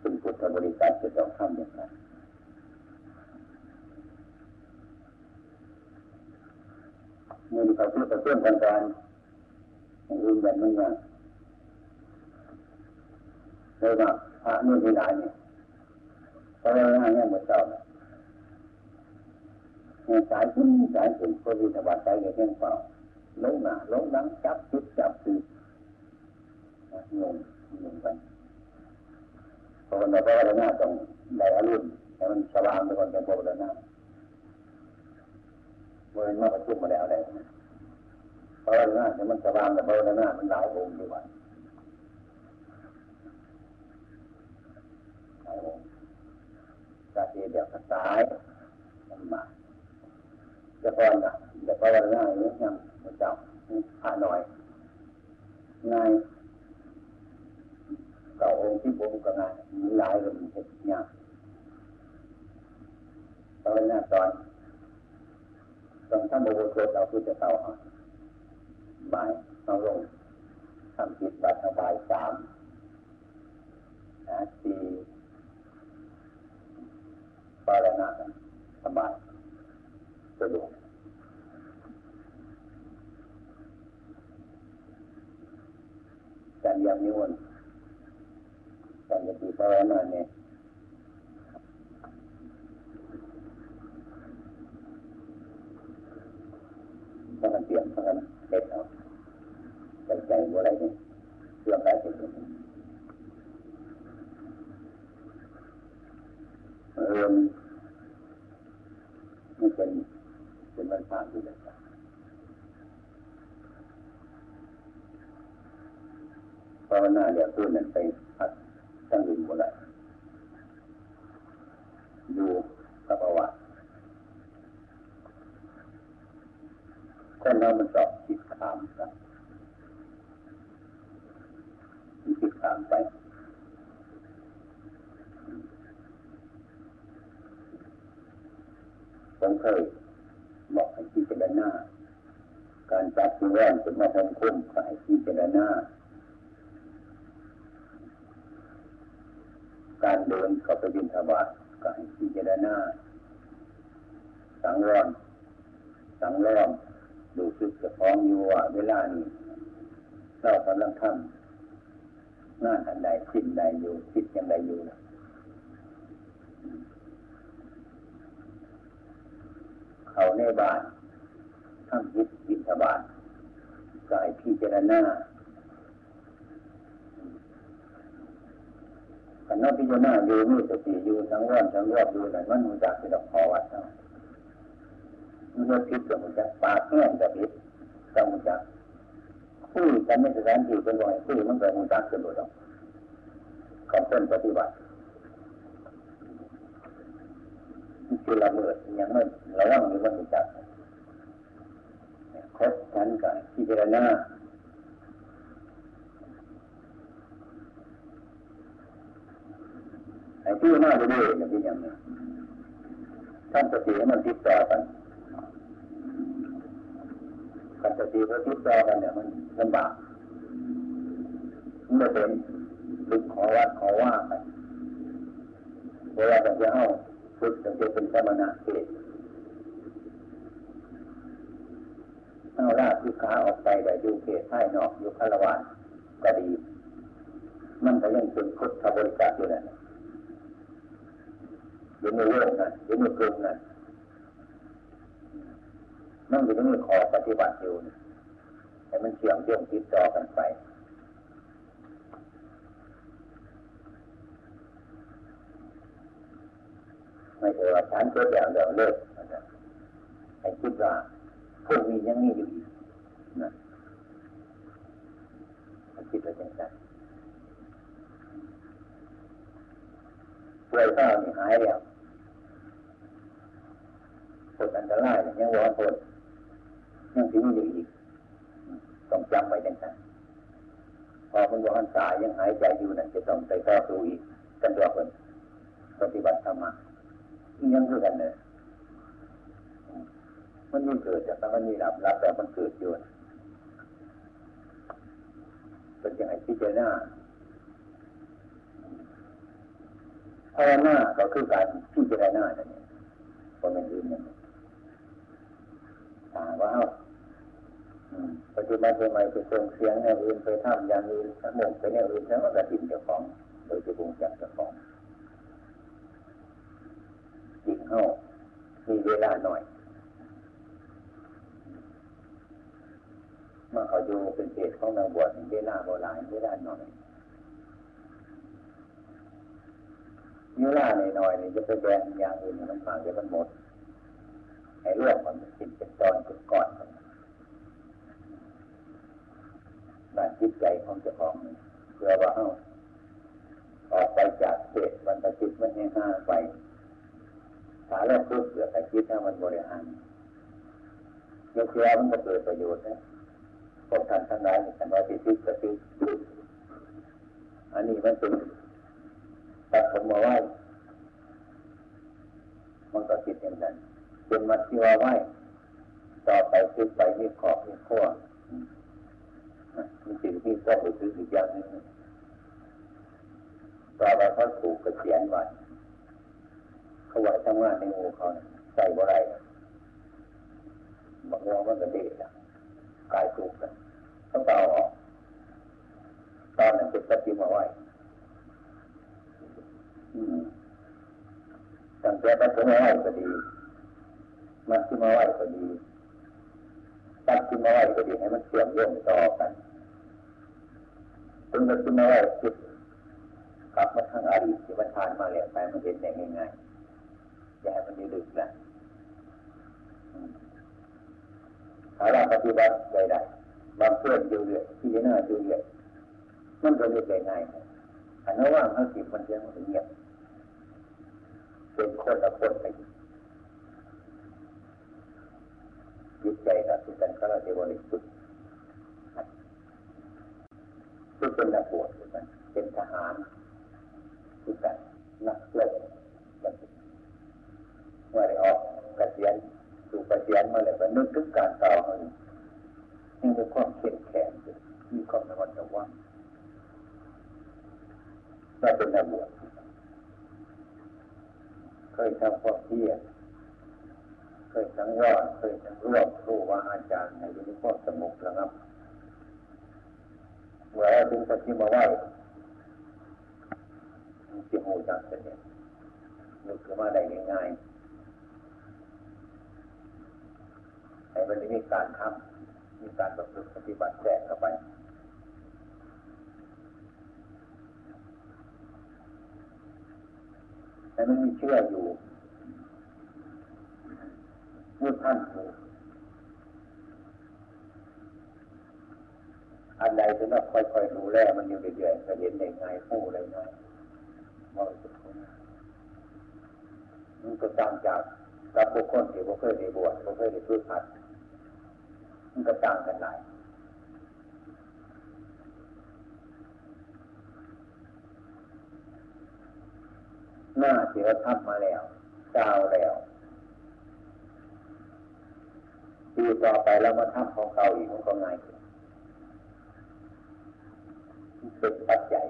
เป็นพุทธบริษัทจะต้องทำอย่างไรมือเขาพูดกับเพื่อนกันการอื่นแบบนี้นะเลยว่าพระนี่ที่ไหนเนี่ยก็เลยง่ายเนี่ยหมือนเจ้าเนี่ยสายขึ้นสายถึงก็วิทบาทใจเพื่อนเปล่าลงหน้าลงหลังจับจุดจับตี งงงงไปพอวันเราก็ว่าหน้าต้องได้อารมณ์แต่มันสว่างไปก่อนจะบอกแล้วหน้าเมื่อมาประชุมมาแล้วอะไรเพราะว่าหน้าเนี่ยมันสว่างแต่พราะว่าหน้ามันหลายองค์ดีกว่าหลายองค์กาเทีเดียวกระสายมันมาจะพอนะจะพอวันหน้าเนี่ยยังมันจ้าผ่าหน่อยง่าย เก่าองค์ที่ผมก็ง่ายมีหลายเลยมันเห็นยากตอนหน้ตอนตอนท่านโมโหโทษเราคือจะเต่าหาบ่ายเอาลงทำจิตบัตรบายสามนะสี่ปารณะสบายสะดวกการยามนิวรณ์การยติภาวนาเนี่ยถ้ามันเปลี่ยนถ้ามันเด็ดเอาใจใจบัวอะไรเนี่ยเรื่องอะไรเป็นเออนี่เป็นเป็นวันพระที่เด็ดภาวนาเดี๋ยวตื่นนั่นไปพัดตั้งอื่นหมดเลยดูกับประวัติ แล้วมันสอบจิดขามนะจิดขามไปผมเคยบอกให้คิดเป็นหน้า การจับที่แว่นเป็นมาทำคุ้มก็ให้พิจารณาการเดินเข้าไปบินทบาทก็ให้พิจารณาสังวรสังรอมดูสึกจะพร้อมอยู่ว่าเวลานี้ เรากำลังทำงานอันใดคิดใดอยู่คิดยังใดอยู่นะเขาในบานทำยิดบินทบาทกายพิจารณาขันนพิจารณาอยู่มีสติอยู่ทั้งวันทั้งรอบอยู่ไหนมันรู้จักที่เราขอวัดเนาะมันพิษกับมันจะปากแห้งกับพิษกับมันจะ คุยกันในสถานที่เป็นบ่อยคุยมันเก็มันจักขึ้นหมดแล้วขอบต้นปฏิบัติคือละเมิดยังไม่ระวังหรือมันจักคบกันกันพิจารณาไอ้ที่น่าจะดูเนี่ยเป็นอย่างนี้ท่านสติให้มันติดต่อกัน ขันสติเขาติดต่อกันเนี่ยมันลำบากเมื่อเป็นฝึกขอวัดขอว่าไปเวลาจะจะเอาฝึกจะเป็นสมณะเอกเอาลาคือขาออกไปแต่อยู่เขตใต้นอกอยู่คารวานก็ดี มันก็ยังเป็นพุทธบริษัทอยู่นั่นอยู่ในเรื่อนั้นอยู่ในกลุ่มนั้น มันอยู่ในขอปฏิบัติอยู่แต่มันเชื่อมโยงติดต่อกันไปไม่ใช่ว่าฉันก็อย่างเดียวเลิกให้คิดว่าพวกนี้ยังมีอยู่อีกนะคิดว่าจังไงป่วยข้าวนี่หายแล้วผลอันตรายยังวอนผล ยังถึงอยู่อีกต้องจำไว้จังไงพอคุณวันสายยังหายใจอยู่นั่นจะต้องไปต่อสู้อีกกันตัวคนปฏิบัติธรรมะยังคือกันเนี่ยมันมีเกิดจากมันมีรับรับแต่มันเกิดอยู่เป็นยังไงพิจารณาภาวนาก็คือการพิจารณานั่นเองคนอื่นนั่นถามว่า ปัจจุบันทำไมไปส่งเสียงในวอื่นไปทำอย่างอื่นทั้งหมดไปในวอื่นแล้วก็กระดิ่งเจ้าของโดยจะบุงจักเจ้าของจิงเข้ามีเวลาหน่อยเมื่อเขาอยู่เป็นเศษของนางบวชเวลาโบราณเวลาหน่อยเวลาหน่อยๆนี่จะไปแบ่งอย่างอื่นมันมากเดี๋ยวมันหมดให้เรื่องมันเป็นเป็นตอนเป็นก้อนมัน ด้านจิตใจของเจ้าของเพื่อว่าเอาออกไปจากเศษมันประจิตมันยังห้าไปถาแล้วพูดเกี่ยวกับจิตถ้ามันบริหารเมื่อเชื่อมันก็เกิดประโยชน์นะพวกท่านทั้งหลายท่านว่าที่ทิศก็คืออันนี้มันเป็นตัดผมมาไหวมันก็คิดอย่างนั้นเป็นมัดที่ว่าไหวต่อไปคิดไปมีขอบมีขั้ว มีสิ่งที่ก็ไปซื้ออีกอย่างนึงต่อไปเขาถูกกระเสียนไว้เขาไหวทำงานในงูเขาใส่บ่ไรบางวงมันก็เด็ดกายถูกกันต้องเบาออกตอนนั้นเป็นปฏิมาไหวตั้งแต่ปฏิมาไหวก็ดีมัที่มาไหวก็ดีตัดที่มาไหวก็ดีให้มันเชื่อมโยงต่อกัน ถึงจะที่มาจิตกลับมาทางอดีตที่มันผ่านมาแล้วไปมันเห็นได้ง่ายๆอย่าให้มันดึกนะถ้าเราปฏิบัติใดๆบางเพื่อนดูเรื่อยที่หน้าดูเรื่อยมันก็เรียกง่ายๆอันนั้นว่าเขาจิตมันเสียังเงียบเป็นคนละคนไปจิตใจกับจิตใจก็เราจะบริสุทธิ์ ทุกเป็นนักบวชเป็นทหารทุกคนนักเล่นเมื่อได้ออกกระเสียนสู่กระเสียนมาเลยก็นึกถึงการต่อมันนี่เป็นความเข้มแข็งมีความระมัดระวังเราเป็นนักบวชเคยทำความเพียรเคยสังวรเคยสังรวบครูว่าอาจารย์ในยุคความสงบระงับ เมื่อถึงปฏิมาไหวจิตหูจังเสด็จนึกขึ้นมาได้ง่ายๆให้มันมีการทำมีการประพฤติปฏิบัติแทรกเข้าไปแต่มันมีเชื่ออยู่พูดท่านถูก อันใดจะต้องค่อยๆดูแลมันอยู่เรื่อยๆจะเห็นได้ง่ายผู้ได้ง่ายมองสุดคนมันก็ตางจากกับบุคคลที่บ่เคยได้บวชบ่เคยได้ฝึกหัดมันก็ต่างกันหลายหน้าที่เราทำมาแล้วดาวแล้วปีต่อไปเรามาทำของเก่าอีกมันก็ง่ายขึ้น เป็นปัจจัย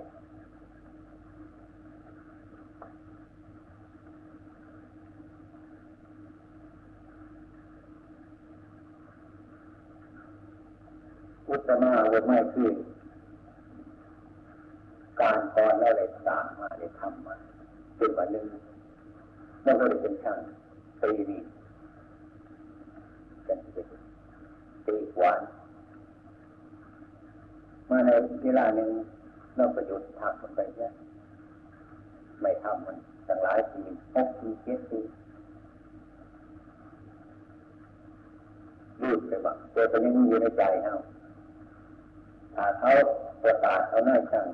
อุตมาวุไม่คือการก่อนแล้วเลยสามมาได้ทำมาเป็นวันหนึ่งไม่นก็เคยเป็นช่างตีนีกันตีหวาน มาในเวลาหนึ่งเราประยุทธ์ทำมันไปเนี่ยไม่ทำมันตั้งหลายปีหกปีเจ็ดปีรูดเลยบ้างตัวตอนนี้อยู่ในใจเขาถ้าเขาประกาศเขาหน้าช่าง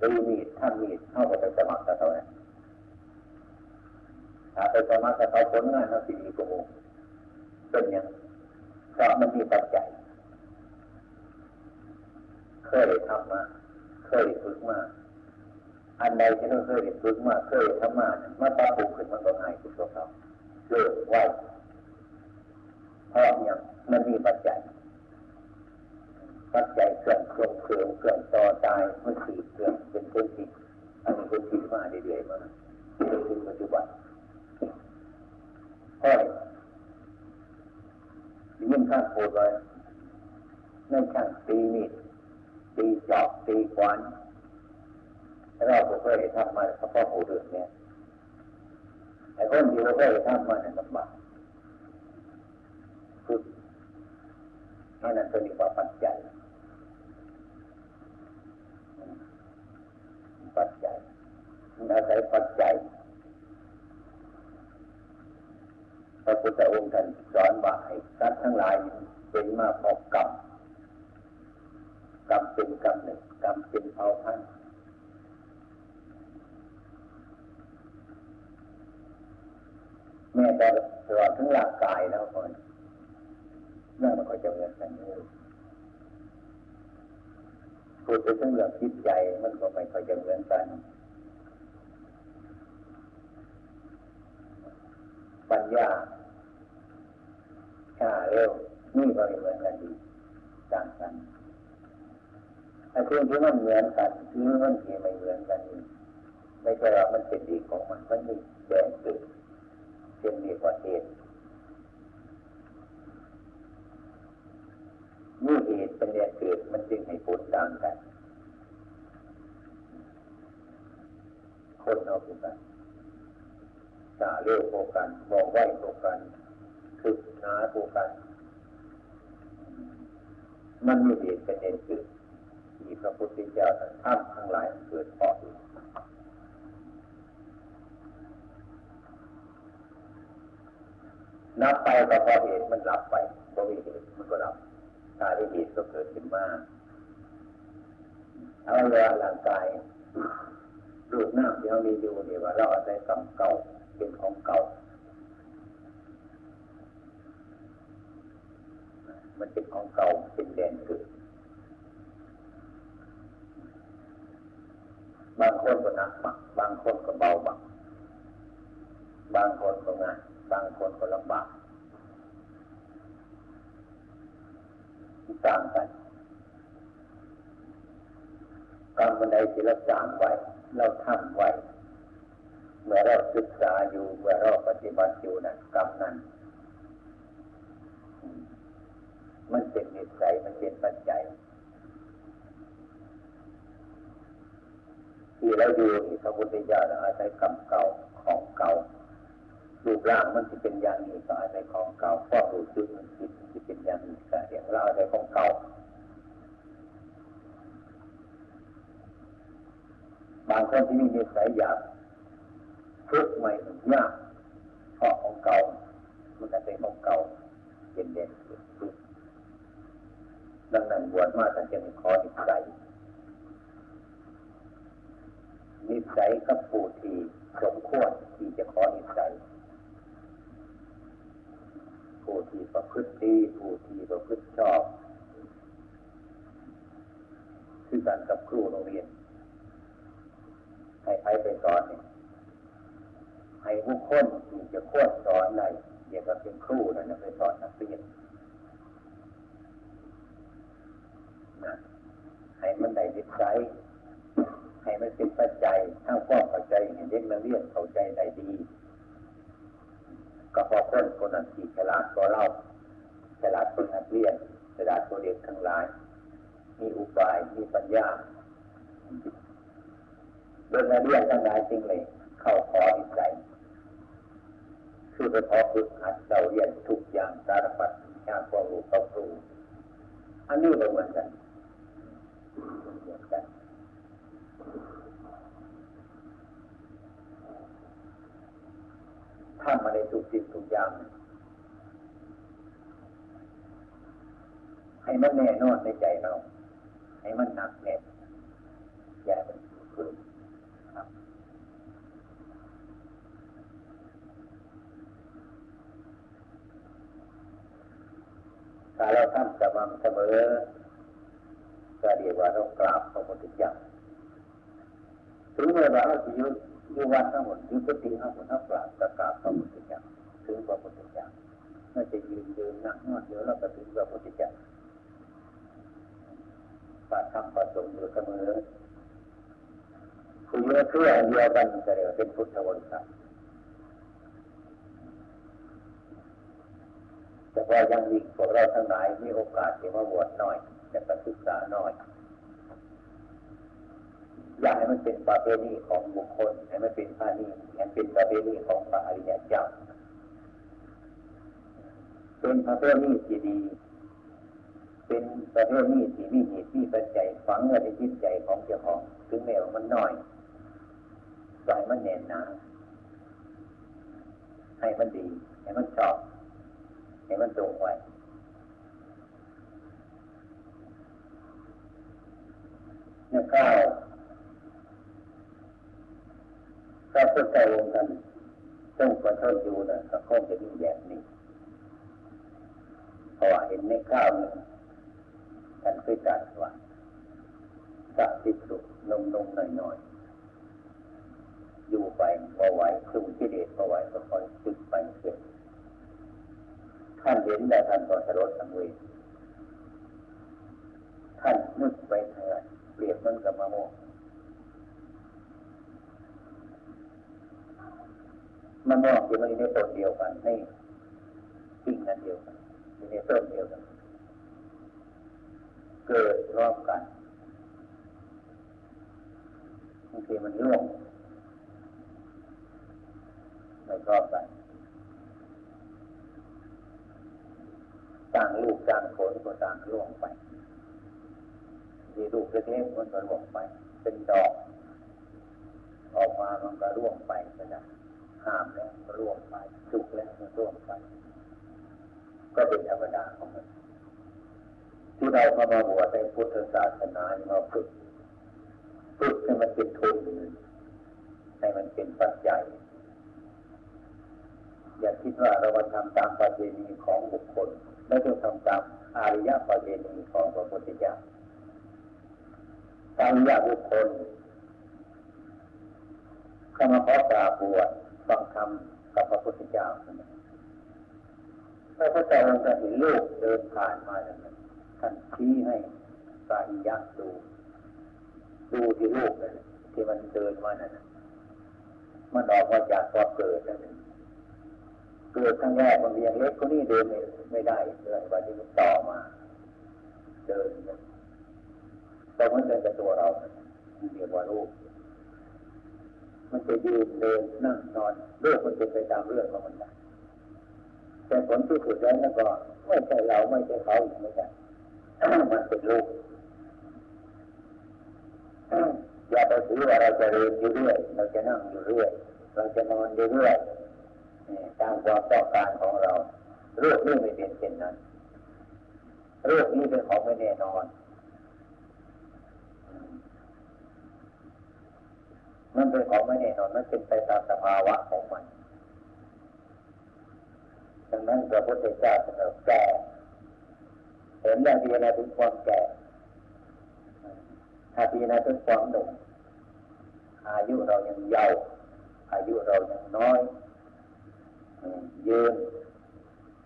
ตีมีดท่านมีดเข้าไปสมัครกับเขาเนี่ยถ้าไปสมัครกับเขาผลงานเขาสิ่ดีกว่าเป็นอย่างเพราะมันมีปัจจัย เคยทำมาเคยฝึกมาอันใดที่เราเคยฝึกมาเคยทำมาเนี่ยมาปรับปรุงขึ้นมันก็ง่ายขึ้นตัวเขาเลิกไหวเพราะอย่างมันมีปัจจัยปัจจัยเครื่องเครื่องเครื่องเครื่องต่อตายมันสีเครื่องเป็นคนสีอันนี้คนสีมาเรื่อยๆมาถึงปัจจุบันค่อยยิ่งข้างโพดไว้นั่นข้างตีมีด ตีจอบตีควันเราเคยทำมาเฉพาะหูเรื่องเนี่ยไอ้คนที่เราเคยทำมาเนี่ยลำบากคือนั่นนั่นตัวนี้ว่าปัจจัยปัจจัยมันอาศัยปัจจัยพระพุทธองค์ท่านสอนว่าให้สัตว์ทั้งหลายเป็นมาพอกรรม กรรมเป็นกรรมหนึ่งกรรมเป็นเผ่าพันธุ์แม้แต่ตลอดทั้งร่างกายแล้วคนนั่นมันก็จะเหมือนกันนี่พูดไปถึงเรื่องจิตใจมันก็ไม่ค่อยจะเหมือนกันปัญญาช้าเร็วนี่ก็เหมือนกันดีต่างกัน ไอ้สิ่องที่มันเหมือนกันที่มันที่ไม่เหมือนกันนี่ไม่ใช่ว่ามันเป็นดีของมันมันมีแดงเกิดเป็นดีกว่าเหตุนี่เหตุเป็นแดงเกิดมันจึงให้ผลต่างกัน คนเอาคือกันสาเร็วโกกันบอกไหวโกกันคือหนาโกกัน มันมีเหตุเป็นเหตุเกิด ที่พระพุทธเจ้าท่านทำทั้งหลายเกิดเพราะนับไปก็พอเหตุมันหลับไปพอมีเหตุมันก็หลับถ้าได้เหตุก็เกิดขึ้นมาเอาเวลาร่างกายรูปหน้าที่เรามีอยู่เนี่ยว่าเราอาศัยกรรมเก่าเป็นของเก่า มันเป็นของเก่าเป็นแดนเกิด บางคนก็หนักบักบางคนก็เบาบักบางคนก็ง่ายบางคนก็ลำบากต่างกันกรรมบันไดที่เราสร้างไว้ เราทำไว้ เมื่อเราศึกษาอยู่ เมื่อเราปฏิบัติอยู่นั้นกรรมนั้น มันเป็นนิสัยมันเป็นปัจจัย ที่เราอยู่นี่พระพุทธเจ้าอาศัยกรรมเก่าของเก่ารูปร่างมันจะเป็นอย่างนี้ก็อาศัยของเก่าข้อรู้สึกมันจิตจะเป็นอย่างนี้ก็อย่างเราอาศัยของเก่า บางคนที่มีนิสัยอยากฝึกใหม่ยากเพราะของเก่า มันอาศัยของเก่าเป็นเด่นดังนั้นบวชมาท่านจะมีข้อนิสัย นิสัยกับผู้ที่สมควรที่จะขอนิสัยผู้ที่ประพฤติดีผู้ที่ประพฤติชอบคือการกับครูโรงเรียน ให้ใครไปสอนเนี่ยให้ผู้คนที่จะควรสอนอะไรเดี๋ยวก็เป็นครูนะไปสอนนักเรียนนะให้มันได้ดิสัย ให้มันเป็นปัจจัยถ้าความเข้าใจเห็นเด็กนักเรียนเข้าใจได้ดี ก็พอคนคนนั้นที่ฉลาดก็เล่าฉลาดคนนักเรียนฉลาดตัวเด็กทั้งหลาย มีอุบายมีปัญญาโดยนักเรียนทั้งหลายจริงเลย เข้าขอนิสัยไปพอฝึกหัดเราเรียนทุกอย่างสารพัดยากความรู้ความรู้อันนี้ก็เหมือนกันเหมือนกัน ทำมาในทุกสิ่งทุกอย่าง ให้มันแน่นอนในใจเรา ให้มันหนักแน่นอย่าเป็นฝืนถ้าเราทำสม่ำเสมอก็เรียกว่าเรากราบพระพุทธเจ้า ถึงเวลาเราจะยุอยู่วันทั้งหมดยุกติทั้งหมดทั้งกราบกราบพระพุทธเจ้าถึงพระพุทธเจ้าไม่จะยืนเดินนั่งนอนเดี๋ยวเราก็ถึงพระพุทธเจ้าปาทำประสงค์อยู่เสมอผู้เยอเชื่อเดียวกันจะเรียกเป็นพุทธบริษัทแต่ว่ายังมีพวกเราทั้งหลายมีโอกาสที่มาบวชน้อยจะไปศึกษาน้อย อยากให้มันเป็นประเพณีของบุคคลให้มันเป็นพาณีให้มันเป็นประเพณีของพระอริยเจ้าเป็นประเพณีที่ดี เป็นประเพณีที่มีเหตุมีปัจจัยฝังไว้ในจิตใจของเจ้าของถึงแม้ว่ามันน้อยใจมันแน่นหนาให้มันดี ให้มันชอบ ให้มันตรงไว้เนี่ยข้าว ถ้าพุทธองค์ท่านต้องขอโทษอยู่นะก็คงจะมีแบบนี้เพราะว่าเห็นในข้าวนี่ท่านเคยตรัสว่าสักติสุนมนมหน่อยหน่อยอยู่ไปพอไหวคุมกิเลสพอไหวก็คอยตึกไปเกิดท่านเห็นได้ท่านก็สลดสังเวชท่านนึกไปเถิดเปรียบมันกับมะม่วง มะม่วงที่มันอยู่ในต้นเดียวกันในกิ่งนั้นเดียวกันอยู่ในต้นเดียวกัน เกิดรอบกันบางทีมันร่วงไม่รอบกันต่างลูกต่างผลก็ต่างร่วงไปดีลูกเล็กๆมันก็ร่วงไป เป็นดอก ออกมามันก็ร่วงไปนะ ห้ามแล้วร่วงไปสุกแล้วมันร่วงไปก็เป็นธรรมดาของมันที่เราเข้ามาบวชในพุทธศาสนามาฝึกฝึกให้มันเป็นทุนให้มันเป็นปัจจัยอย่าคิดว่าเราทำตามประเพณีของบุคคลไม่ต้องทำตามอาริยประเพณีของพระพุทธเจ้าตามยาบุคคลเข้ามาขอกราบวช ฟังธรรมกับพระพุทธเจ้าพระพุทธเจ้าองค์เห็นลูกเดินผ่านมาอย่างนั้นท่านชี้ให้สายักดู ดูที่ลูกนั่นที่มันเดินมานั่นมันออกมาจากความเกิดนั่นเกิดครั้งแรกมันยังเล็กคนนี้เดินไม่ได้เลยวันนี้มันต่อมา เดินแต่มันเป็นกับตัวเราเรียกว่าลูก มันจะยืนเดินนั่งนอนเรื่องมันเป็นไปตามเรื่องของมันได้แต่ผลที่สุดแล้วนั่นก็ไม่ใช่เราไม่ใช่เขาอีกไม่ใช่มันเป็นลูกอย่าไปถือว่าเราจะเรียนอยู่เรื่อยเราจะนั่งอยู่เรื่อยเราจะนอนอยู่เรื่อยตามความต้องการของเราเรื่องนี้ไม่เป็นเช่นนั้นเรื่องนี้เป็นของไม่แน่นอน มันเป็นของไม่แน่นอนมันเป็นไปตามสภาวะของมันดังนั้นพระพุทธเจ้าเสนอแก่เห็นอย่างดีนะถึงความแก่ถ้าดีนะถึงความหนุ่มอายุเรายังเยาว์อายุเรายังน้อยยืน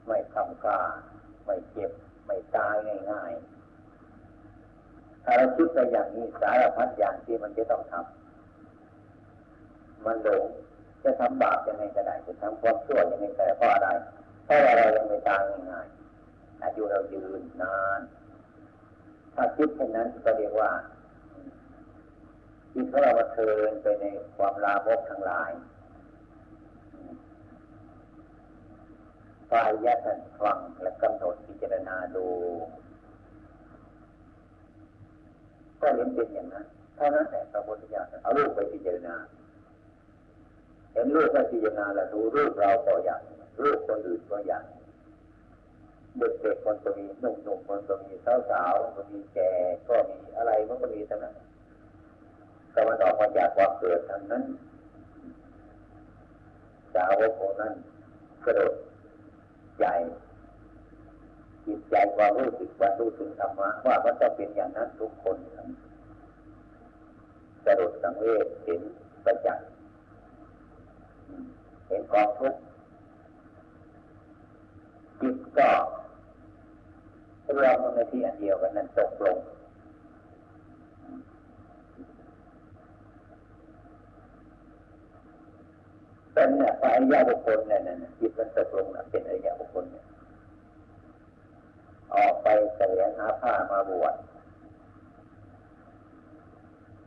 ไม่ทำกาไม่เจ็บ ไม่ตายง่ายๆถ้าเราคิดไปอย่างนี้สารพัดอย่างที่มันจะต้องทำ มันหลงจะทำบาปยังไงก็ได้จะทำความชั่วยังไงก็ได้เพราะอะไรเพราะเรายังไม่ตายง่ายๆอายุเรายืนนานถ้าคิดเช่นนั้นก็เรียกว่าจิตของเราเทินไปในความลามกทั้งหลายฝ่ายแยะท่านฟังและกำหนดพิจารณาดู ก็เห็นเป็นอย่างนั้นเท่านั้นแหละพระพุทธเจ้าเอารูปไปพิจารณา เห็นรูปไปพิจารณาแล้วดูรูปเราก็อย่างรูปคนอื่นก็อย่างเด็กเด็กคนก็มีหนุ่มหนุ่มคนก็มีสาวสาวก็มีแก่ก็มีอะไรมันก็มีทั้งนั้นก็มันออกมาจากความเกิดทั้งนั้นสาวกคนนั้นกระโดดใหญ่จิตใจความรู้สึกความรู้ถึงธรรมะว่ามันจะเป็นอย่างนั้นทุกคนกระโดดสังเวชเห็นประจักษ์ เห็นกองทุกข์จิตก็รวมในที่อันเดียวกันนั้นตกลงเป็นเนี่ยพระอริยบุคคลเนี่ยนะจิตมันตกลงนะเป็นอริยบุคคลเนี่ยออกไปแสวงหาผ้ามาบวช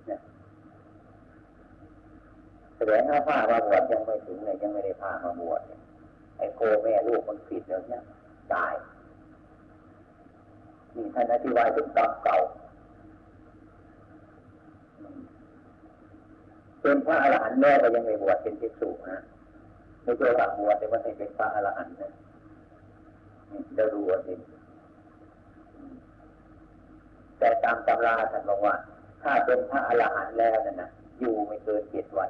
เนี่ย แสวงหาผ้ามาบวชยังไม่ถึงเลยยังไม่ได้ผ้ามาบวชเนี่ยไอ้โคแม่ลูกมันผิดแล้วเนี่ยตายนี่ท่านอธิบายเป็นกรรมเก่าเป็นพระอรหันต์แล้วก็ยังไม่บวชเป็นภิกษุนะไม่ใช่ว่าบวชแต่ว่าให้เป็นพระอรหันต์นะจะรู้ว่าจริงแต่ตามตำราท่านบอกว่า ถ้าเป็นพระอรหันต์แล้วนั่นนะอยู่ไม่เกินเจ็ดวัน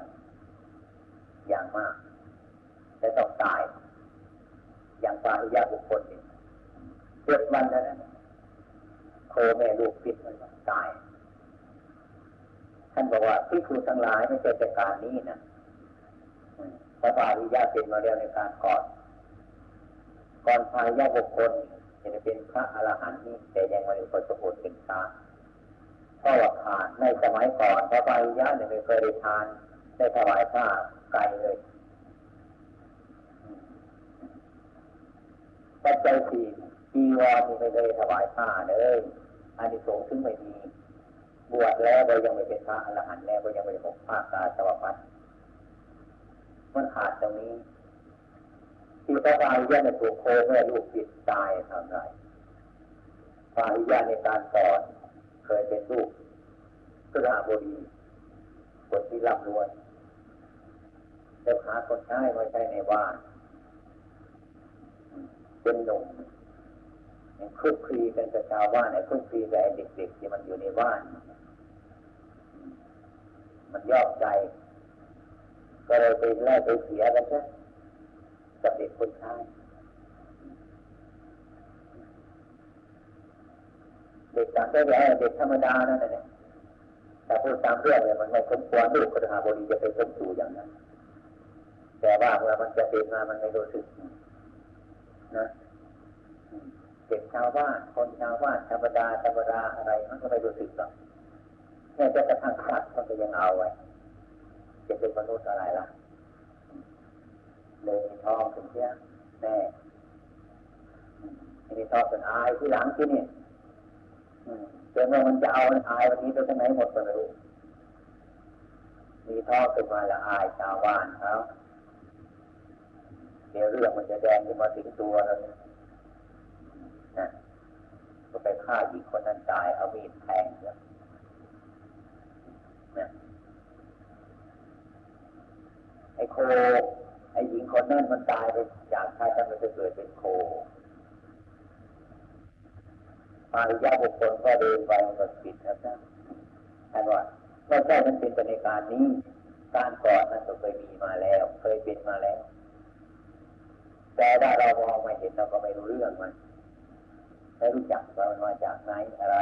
อย่างมากแต่ต้องตาย อย่างปาริยาบุคคลนี่เจ็ดวันแล้วนะโคแม่ลูกพิษมันตาย ท่านบอกว่าที่คือทั้งหลายไม่ใช่แต่การนี้นะพระปาริยาเป็นมาแล้วในการก่อน ก่อนปาริยาบุคคลจะเป็นพระอรหันต์นี่แต่ยังไม่ได้ประสบผลเป็นพระเพราะว่าขาดในสมัยก่อนพระปาริยาเนี่ยไม่เคยได้ทาน ได้ถวายผ้าไกลเลยปัจจัยสี่จีวรนี่ไม่ได้ถวายผ้าเลยอันนี้สงซึ่งไม่มีบวชแล้วเรายังไม่เป็นพระอรหันต์แล้วเรายังไม่ได้หกผ้ากาสวพัดมันขาดตรงนี้ที่พระอริยะในถูกโคแม่ลูกจิตตายทำไรพระอริยะในการสอนเคยเป็นลูกกระบดีคนที่ร่ำรวย แต่หาคนใช้ไม่ใช่ในบ้านเป็นหนุ่มคุกคลีกันกับชาวบ้านไอ้คุกคีกับไอ้เด็กๆที่มันอยู่ในบ้าน มันยอบใจ ก็เลยไปแลกไปเสียกันใช่กับเด็กคนชายเด็กตามได้แล้เด็กธรรมดานั่นแหละแต่พูดตามเรื่องเนี่ยมันไม่สมควรลูกกระหาบดีจะไปสมสู่อย่างนั้น แต่ว่าเมื่อมันจะเป็นมามันไม่รู้สึกนะเด็กชาวบ้านคนชาวบ้านธรรมดาธรรมดาอะไรมันก็ไม่รู้สึกหรอกแค่จะกระทั่งสัตว์มันก็ยังเอาไว้จะเป็นมนุษย์อะไรล่ะเลยมีทองถึงเที่ยแน่มีทองเป็นอายที่หลังที่นี่จนว่ามันจะเอาอายวันนี้ไปทางไหนหมดก็ไม่รู้มีทองขึ้นมาละอายชาวบ้านเขา ดี๋ยวเรื่องมันจะแดงขึ้นมาถึงตัวแล้วนะก็ไปฆ่าหญิงคนนั้นตายเอามีดแทงเนี่ยนะไอ้โคไอ้หญิงคนนั้นมันตายไปจากชาติมันจะเกิดเป็นโคปาริยาบุคคลก็เดินไปมันก็ผิดนะท่านท่านว่าไม่ใช่มันเป็นไปในการนี้ การก่อนนั้นก็เคยมีมาแล้ว เคยเป็นมาแล้ว แต่ถ้าเรามองไม่เห็นเราก็ไม่รู้เรื่องมันไม่รู้จักว่ามันมาจากไหนอะไร